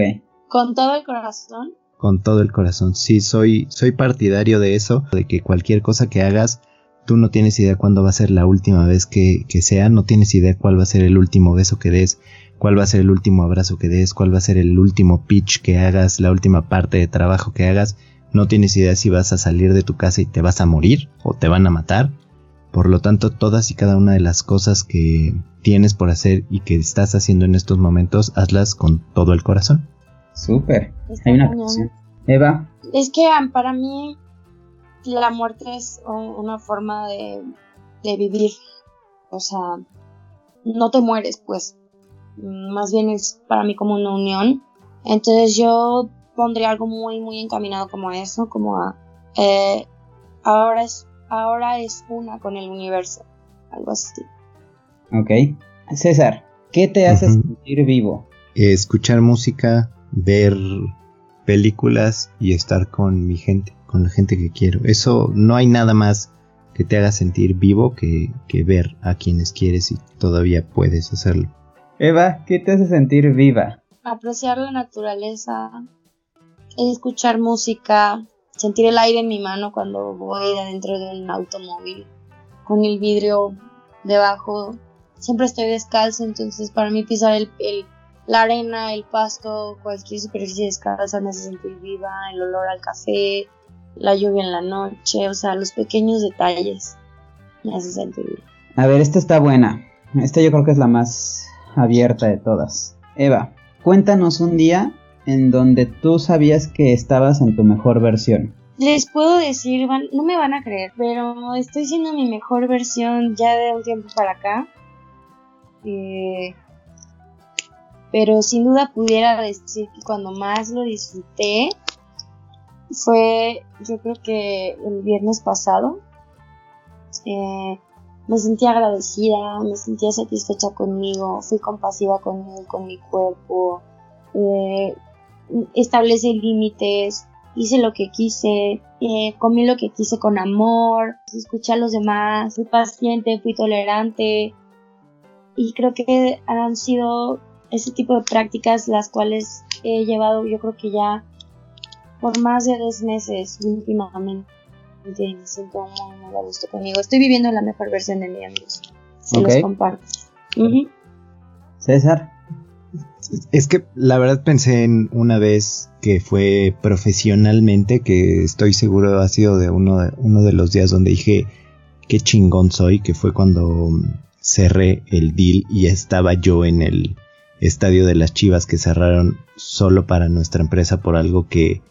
Speaker 3: Con todo el corazón.
Speaker 1: con todo el corazón. Sí, soy soy partidario de eso, de que cualquier cosa que hagas tú no tienes idea cuándo va a ser la última vez que, que sea, no tienes idea cuál va a ser el último beso que des, cuál va a ser el último abrazo que des, cuál va a ser el último pitch que hagas, la última parte de trabajo que hagas, no tienes idea si vas a salir de tu casa y te vas a morir o te van a matar. Por lo tanto, todas y cada una de las cosas que tienes por hacer y que estás haciendo en estos momentos, hazlas con todo el corazón.
Speaker 2: Súper. Hay una canción. Eva,
Speaker 3: Es que ah, para mí la muerte es una forma de, de vivir. O sea, no te mueres, pues. Mm, Más bien es para mí como una unión. Entonces yo pondría algo muy, muy encaminado como a eso, como a... eh, ahora, es, ahora es una con el universo. Algo así.
Speaker 2: ok. César, ¿qué te hace sentir vivo?
Speaker 1: Escuchar música, ver películas y estar con mi gente, con la gente que quiero. Eso no hay nada más que te haga sentir vivo que, que ver a quienes quieres y todavía puedes hacerlo.
Speaker 2: Eva, ¿qué te hace sentir viva?
Speaker 3: apreciar la naturaleza, escuchar música, sentir el aire en mi mano cuando voy adentro de un automóvil, con el vidrio debajo. Siempre estoy descalzo, entonces para mí pisar el, el- la arena, el pasto, cualquier superficie descalza me hace sentir viva, el olor al café, la lluvia en la noche, o sea, los pequeños detalles me hacen sentir viva.
Speaker 2: A ver, esta está buena. Esta yo creo que es la más abierta de todas. Eva, cuéntanos un día en donde tú sabías que estabas en tu mejor versión.
Speaker 3: Les puedo decir, van- no me van a creer, pero estoy siendo mi mejor versión ya de un tiempo para acá. Eh, pero sin duda pudiera decir que cuando más lo disfruté fue, yo creo que el viernes pasado. Eh, me sentía agradecida, me sentía satisfecha conmigo, fui compasiva conmigo, con mi cuerpo. Eh, establecí límites, hice lo que quise, eh, comí lo que quise con amor, escuché a los demás, fui paciente, fui tolerante y creo que han sido ese tipo de prácticas las cuales he llevado yo creo que ya por más de dos meses últimamente me siento muy muy a gusto conmigo estoy viviendo la mejor versión de mí amigos se
Speaker 2: Ok.
Speaker 3: los comparto.
Speaker 2: César,
Speaker 1: Es que la verdad pensé en una vez que fue profesionalmente, que estoy seguro ha sido de uno de, uno de los días donde dije qué chingón soy, que fue cuando cerré el deal y estaba yo en el estadio de las Chivas que cerraron solo para nuestra empresa por algo que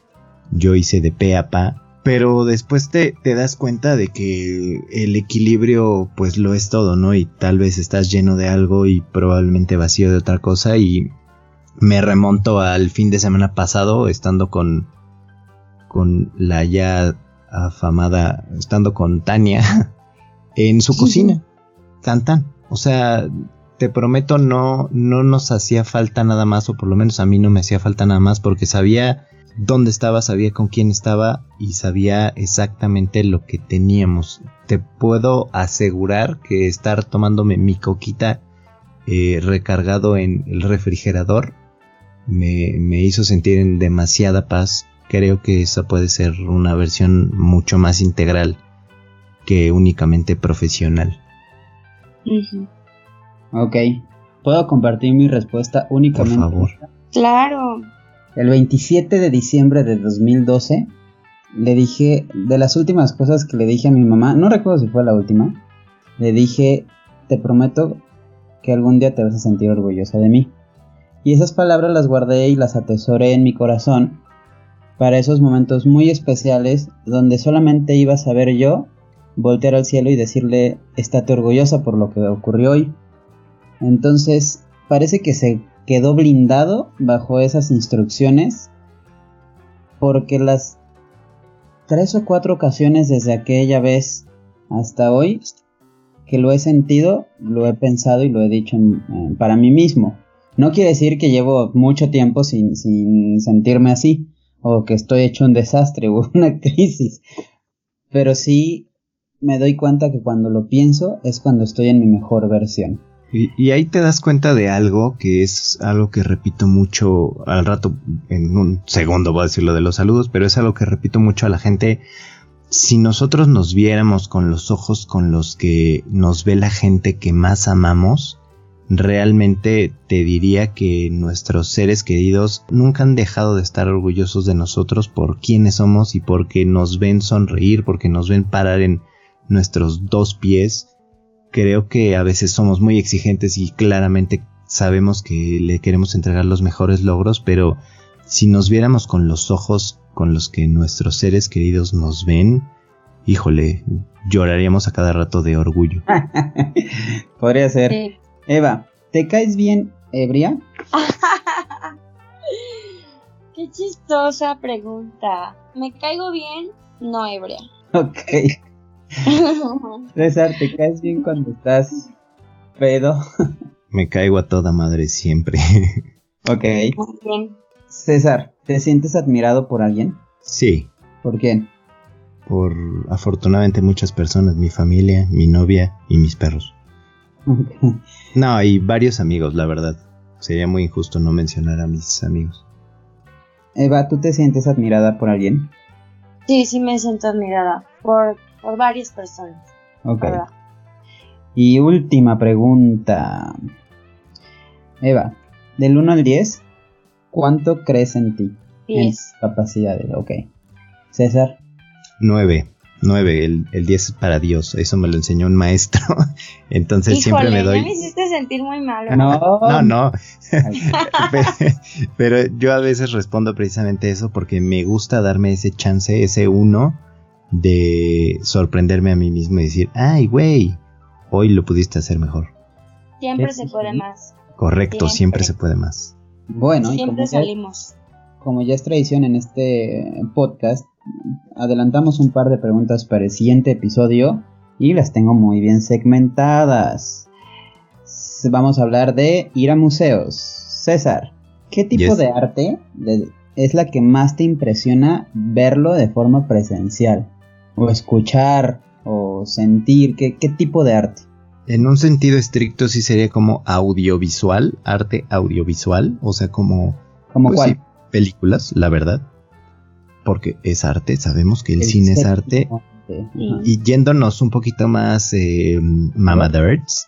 Speaker 1: yo hice de pe a pa, pero después te, te, das cuenta de que el equilibrio pues lo es todo, ¿no? Y tal vez estás lleno de algo y probablemente vacío de otra cosa y me remonto al fin de semana pasado estando con con la ya afamada estando con Tania en su cocina. Tan tan. O sea, te prometo no no nos hacía falta nada más o por lo menos a mí no me hacía falta nada más porque sabía dónde estaba, sabía con quién estaba y sabía exactamente lo que teníamos. Te puedo asegurar que estar tomándome mi coquita eh, recargado en el refrigerador me, me hizo sentir en demasiada paz. Creo que esa puede ser una versión mucho más integral que únicamente profesional.
Speaker 2: Ok. ¿Puedo compartir mi respuesta únicamente?
Speaker 1: Por favor.
Speaker 3: Claro.
Speaker 2: El 27 de diciembre de 2012 le dije, de las últimas cosas que le dije a mi mamá, no recuerdo si fue la última, le dije, te prometo que algún día te vas a sentir orgullosa de mí. Y esas palabras las guardé y las atesoré en mi corazón para esos momentos muy especiales donde solamente iba a saber yo voltear al cielo y decirle, estate orgullosa por lo que ocurrió hoy. Entonces, parece que se quedó blindado bajo esas instrucciones porque las tres o cuatro ocasiones desde aquella vez hasta hoy que lo he sentido, lo he pensado y lo he dicho para mí mismo. No quiere decir que llevo mucho tiempo sin, sin sentirme así o que estoy hecho un desastre o una crisis, pero sí me doy cuenta que cuando lo pienso es cuando estoy en mi mejor versión.
Speaker 1: Y, ahí te das cuenta de algo que es algo que repito mucho al rato, en un segundo voy a decir lo de los saludos, pero es algo que repito mucho a la gente. Si nosotros nos viéramos con los ojos con los que nos ve la gente que más amamos, realmente te diría que nuestros seres queridos nunca han dejado de estar orgullosos de nosotros por quienes somos y porque nos ven sonreír, porque nos ven parar en nuestros dos pies creo que a veces somos muy exigentes y claramente sabemos que le queremos entregar los mejores logros, pero si nos viéramos con los ojos con los que nuestros seres queridos nos ven, híjole, lloraríamos a cada rato de orgullo.
Speaker 2: Podría ser. Eva, ¿te caes bien ebria?
Speaker 3: Qué chistosa pregunta. ¿Me caigo bien? No ebria.
Speaker 2: Ok. César, ¿te caes bien cuando estás pedo?
Speaker 1: Me caigo a toda madre siempre.
Speaker 2: ok. César, ¿te sientes admirado por alguien?
Speaker 1: Sí.
Speaker 2: ¿Por quién?
Speaker 1: Por afortunadamente muchas personas, mi familia, mi novia y mis perros. No, y varios amigos, la verdad. Sería muy injusto no mencionar a mis amigos.
Speaker 2: Eva, ¿tú te sientes admirada por alguien?
Speaker 3: Sí, sí me siento admirada por por varias personas.
Speaker 2: Ok. Y última pregunta. Eva, del 1 al 10, ¿cuánto crees en ti?
Speaker 3: 10.
Speaker 2: En capacidades, ok. César.
Speaker 1: 9. 9, el, el 10 es para Dios, eso me lo enseñó un maestro, entonces siempre me doy...
Speaker 3: Ya me hiciste sentir muy mal.
Speaker 1: No, no, no. pero yo a veces respondo precisamente eso porque me gusta darme ese chance, ese uno, de sorprenderme a mí mismo y decir, ay, güey, hoy lo pudiste hacer mejor.
Speaker 3: Siempre se puede más.
Speaker 1: Correcto, siempre, se puede más.
Speaker 2: Bueno,
Speaker 3: siempre y como salimos.
Speaker 2: Ya, como ya es tradición en este podcast, adelantamos un par de preguntas para el siguiente episodio y las tengo muy bien segmentadas. Vamos a hablar de ir a museos. César, ¿qué tipo de arte es la que más te impresiona verlo de forma presencial? O escuchar o sentir? ¿Qué, qué tipo de arte?
Speaker 1: En un sentido estricto sí sería como audiovisual, arte audiovisual, o sea, como...
Speaker 2: ¿Como pues cuál?
Speaker 1: películas, la verdad. Porque es arte, sabemos que el, cine es arte. Y yéndonos un poquito más eh, Mama Dirts,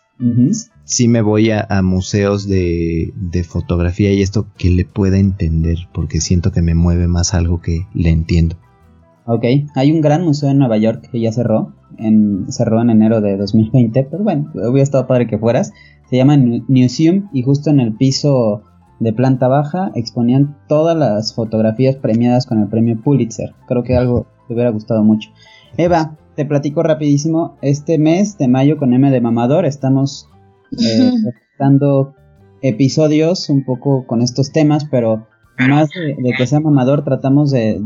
Speaker 1: sí me voy a, museos de, de, fotografía y esto que le pueda entender, porque siento que me mueve más algo que le entiendo.
Speaker 2: Ok, hay un gran museo en Nueva York que ya cerró, en, cerró en enero de 2020, pero bueno, hubiera estado padre que fueras. Se llama Museum y justo en el piso de planta baja exponían todas las fotografías premiadas con el premio Pulitzer. Creo que algo te hubiera gustado mucho. Eva, te platico rapidísimo. Este mes de mayo con M de Mamador estamos eh, dando episodios un poco con estos temas, pero más de, de, que sea mamador, tratamos de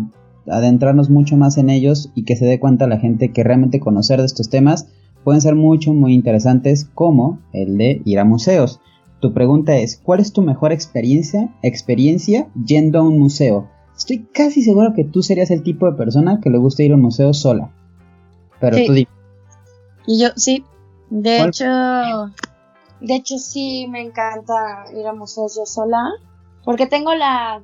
Speaker 2: adentrarnos mucho más en ellos y que se dé cuenta la gente que realmente conocer de estos temas pueden ser mucho, muy interesantes, como el de ir a museos. Tu pregunta es, ¿cuál es tu mejor experiencia, experiencia yendo a un museo? Estoy casi seguro que tú serías el tipo de persona que le gusta ir a un museo sola. Pero
Speaker 3: Sí.
Speaker 2: tú di.
Speaker 3: Y yo, sí. De
Speaker 2: ¿Cuál?
Speaker 3: hecho, de hecho sí me encanta ir a museos yo sola, porque tengo la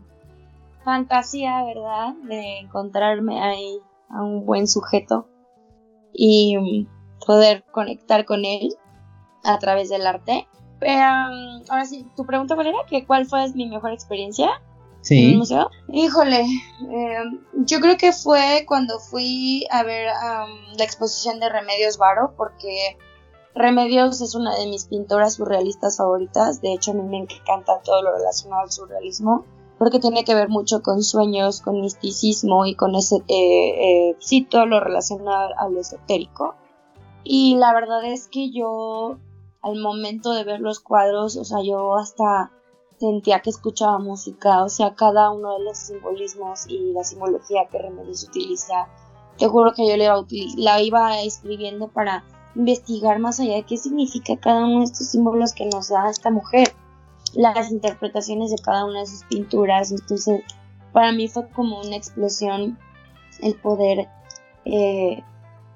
Speaker 3: fantasía, ¿verdad?, de encontrarme ahí a un buen sujeto y mm, poder conectar con él a través del arte. Pero mm, ahora sí, tu pregunta cuál era, que cuál fue mi mejor experiencia en
Speaker 2: Sí.
Speaker 3: museo. Híjole, eh, yo creo que fue cuando fui a ver la exposición de Remedios Varo, porque Remedios es una de mis pintoras surrealistas favoritas. De hecho, a mí me encanta todo lo relacionado al surrealismo, porque tiene que ver mucho con sueños, con misticismo y con ese, eh, eh, sí, todo lo relacionado a lo esotérico. Y la verdad es que yo, al momento de ver los cuadros, o sea, yo hasta sentía que escuchaba música, o sea, cada uno de los simbolismos y la simbología que Remedios utiliza, te juro que yo la iba, la iba escribiendo para investigar más allá de qué significa cada uno de estos símbolos que nos da esta mujer, las interpretaciones de cada una de sus pinturas, entonces para mí fue como una explosión el poder eh,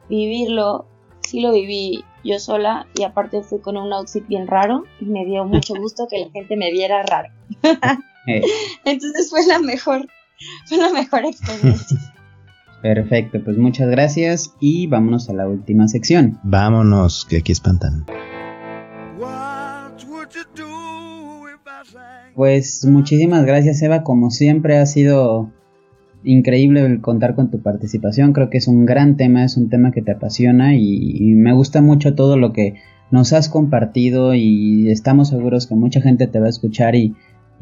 Speaker 3: vivirlo, sí lo viví yo sola y aparte fui con un outfit bien raro y me dio mucho gusto que la gente me viera raro.
Speaker 2: Eh,
Speaker 3: Entonces fue la mejor, fue la mejor experiencia.
Speaker 2: perfecto, pues muchas gracias y vámonos a la última sección.
Speaker 1: Vámonos, que aquí espantan.
Speaker 2: Pues muchísimas gracias Eva, como siempre ha sido increíble contar con tu participación, creo que es un gran tema, es un tema que te apasiona y, me gusta mucho todo lo que nos has compartido y estamos seguros que mucha gente te va a escuchar y,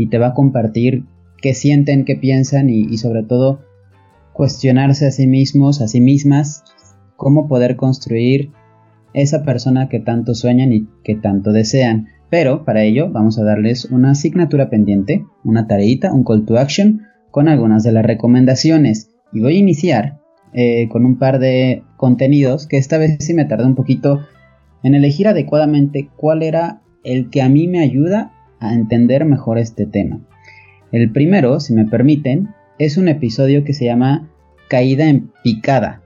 Speaker 2: te va a compartir qué sienten, qué piensan y sobre todo cuestionarse a sí mismos, a sí mismas, cómo poder construir esa persona que tanto sueñan y que tanto desean. Pero para ello vamos a darles una asignatura pendiente, una tareita, un call to action con algunas de las recomendaciones. Y voy a iniciar eh, con un par de contenidos que esta vez sí me tardé un poquito en elegir adecuadamente cuál era el que a mí me ayuda a entender mejor este tema. El primero, si me permiten, es un episodio que se llama Caída en picada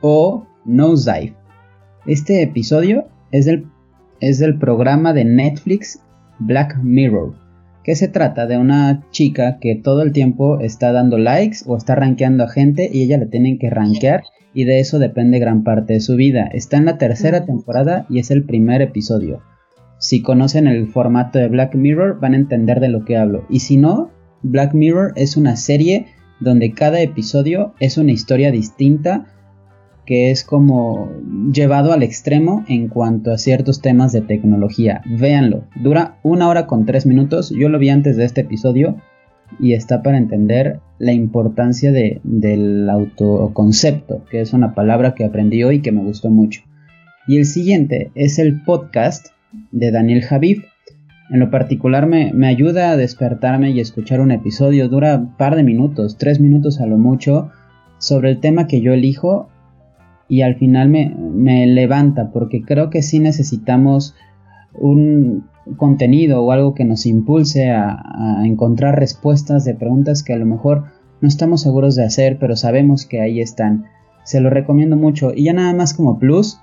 Speaker 2: o Nosedive. Este episodio es del, es del programa de Netflix Black Mirror, que se trata de una chica que todo el tiempo está dando likes o está rankeando a gente y ella le tienen que rankear y de eso depende gran parte de su vida. Está en la tercera temporada y es el primer episodio. Si conocen el formato de Black Mirror van a entender de lo que hablo. Y si no, Black Mirror es una serie donde cada episodio es una historia distinta que es como llevado al extremo en cuanto a ciertos temas de tecnología. Véanlo, dura una hora con tres minutos. Yo lo vi antes de este episodio y está para entender la importancia de, del autoconcepto, que es una palabra que aprendí hoy y que me gustó mucho. Y el siguiente es el podcast de Daniel Javif. En lo particular me, me ayuda a despertarme y escuchar un episodio. Dura un par de minutos, tres minutos a lo mucho, sobre el tema que yo elijo y al final me, me levanta porque creo que sí necesitamos un contenido o algo que nos impulse a, encontrar respuestas de preguntas que a lo mejor no estamos seguros de hacer, pero sabemos que ahí están. Se lo recomiendo mucho. Y ya nada más como plus,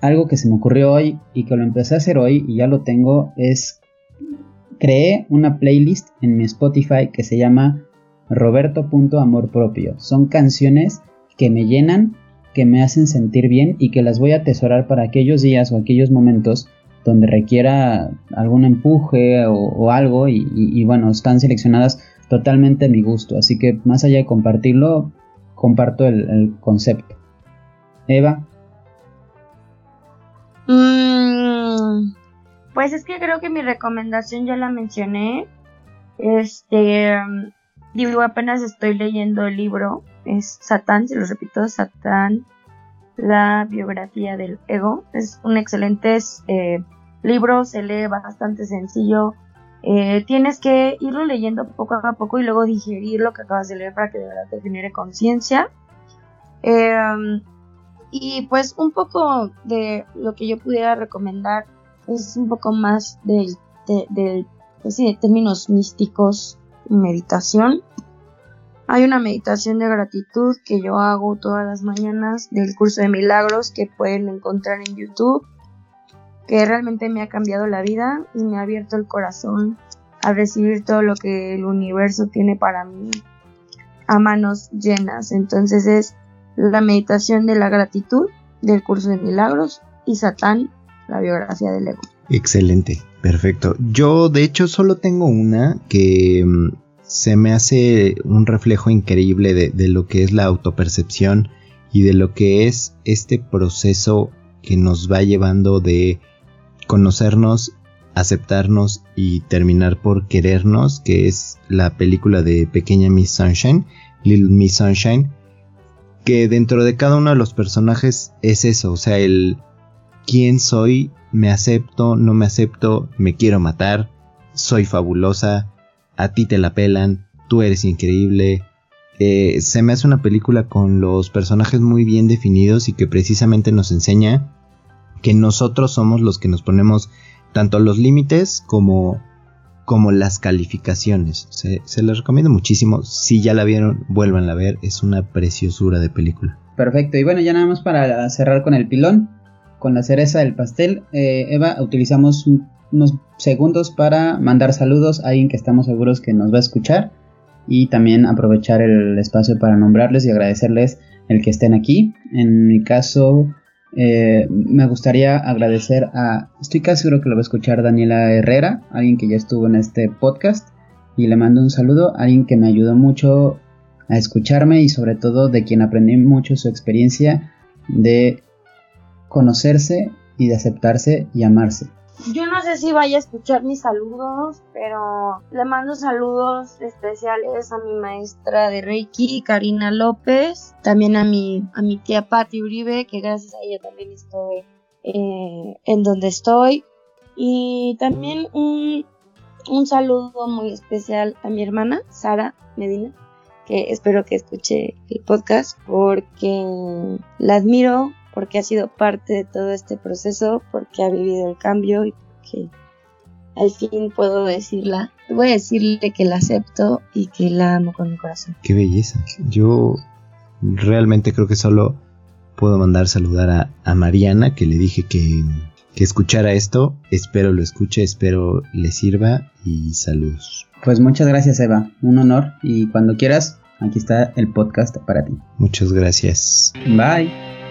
Speaker 2: algo que se me ocurrió hoy y que lo empecé a hacer hoy y ya lo tengo es creé una playlist en mi Spotify que se llama Roberto.amor propio. Son canciones que me llenan, que me hacen sentir bien y que las voy a atesorar para aquellos días o aquellos momentos donde requiera algún empuje o, algo y, bueno, están seleccionadas totalmente a mi gusto. Así que más allá de compartirlo, comparto el, el concepto. Eva.
Speaker 3: Mm, pues es que creo que mi recomendación ya la mencioné. Este, digo, apenas estoy leyendo el libro, es Satán, se lo repito, Satán, la biografía del ego. Es un excelente eh, libro, se lee bastante sencillo. Eh, tienes que irlo leyendo poco a poco y luego digerir lo que acabas de leer para que de verdad te genere conciencia. Em, y pues un poco de lo que yo pudiera recomendar es un poco más del, de, pues de términos místicos, meditación. Hay una meditación de gratitud que yo hago todas las mañanas del curso de milagros que pueden encontrar en YouTube, que realmente me ha cambiado la vida y me ha abierto el corazón a recibir todo lo que el universo tiene para mí a manos llenas. Entonces es la meditación de la gratitud del curso de milagros y Satán, la biografía del ego.
Speaker 1: Excelente, perfecto. Yo de hecho solo tengo una que mm, se me hace un reflejo increíble de, lo que es la autopercepción y de lo que es este proceso que nos va llevando de conocernos, aceptarnos y terminar por querernos, que es la película de Pequeña Miss Sunshine, Little Miss Sunshine, que dentro de cada uno de los personajes es eso, o sea, el quién soy, me acepto, no me acepto, me quiero matar, soy fabulosa, a ti te la pelan, tú eres increíble. Eh, se me hace una película con los personajes muy bien definidos y que precisamente nos enseña que nosotros somos los que nos ponemos tanto los límites como como las calificaciones. Se, se recomiendo muchísimo. Si ya la vieron, vuelvan a ver. Es una preciosura de película.
Speaker 2: Perfecto. Y bueno, ya nada más para cerrar con el pilón, con la cereza del pastel. Eh, Eva, utilizamos unos segundos para mandar saludos a alguien que estamos seguros que nos va a escuchar. Y también aprovechar el espacio para nombrarles y agradecerles el que estén aquí. En mi caso, eh, me gustaría agradecer a, estoy casi seguro que lo va a escuchar Daniela Herrera, alguien que ya estuvo en este podcast, y le mando un saludo, alguien que me ayudó mucho a escucharme y sobre todo de quien aprendí mucho su experiencia de conocerse y de aceptarse y amarse.
Speaker 3: Yo no sé si vaya a escuchar mis saludos, pero le mando saludos especiales a mi maestra de Reiki, Karina López, también a mi, a mi tía Patti Uribe, que gracias a ella también estoy eh, en donde estoy. Y también un, un saludo muy especial a mi hermana, Sara Medina, que espero que escuche el podcast porque la admiro, porque ha sido parte de todo este proceso, porque ha vivido el cambio y porque al fin puedo decirla, voy a decirle que la acepto y que la amo con mi corazón.
Speaker 1: Qué belleza. Yo realmente creo que solo puedo mandar saludar a, a Mariana, que le dije que, que escuchara esto. Espero lo escuche, espero le sirva y saludos.
Speaker 2: Pues muchas gracias Eva, un honor y cuando quieras, aquí está el podcast para ti.
Speaker 1: Muchas gracias.
Speaker 2: Bye.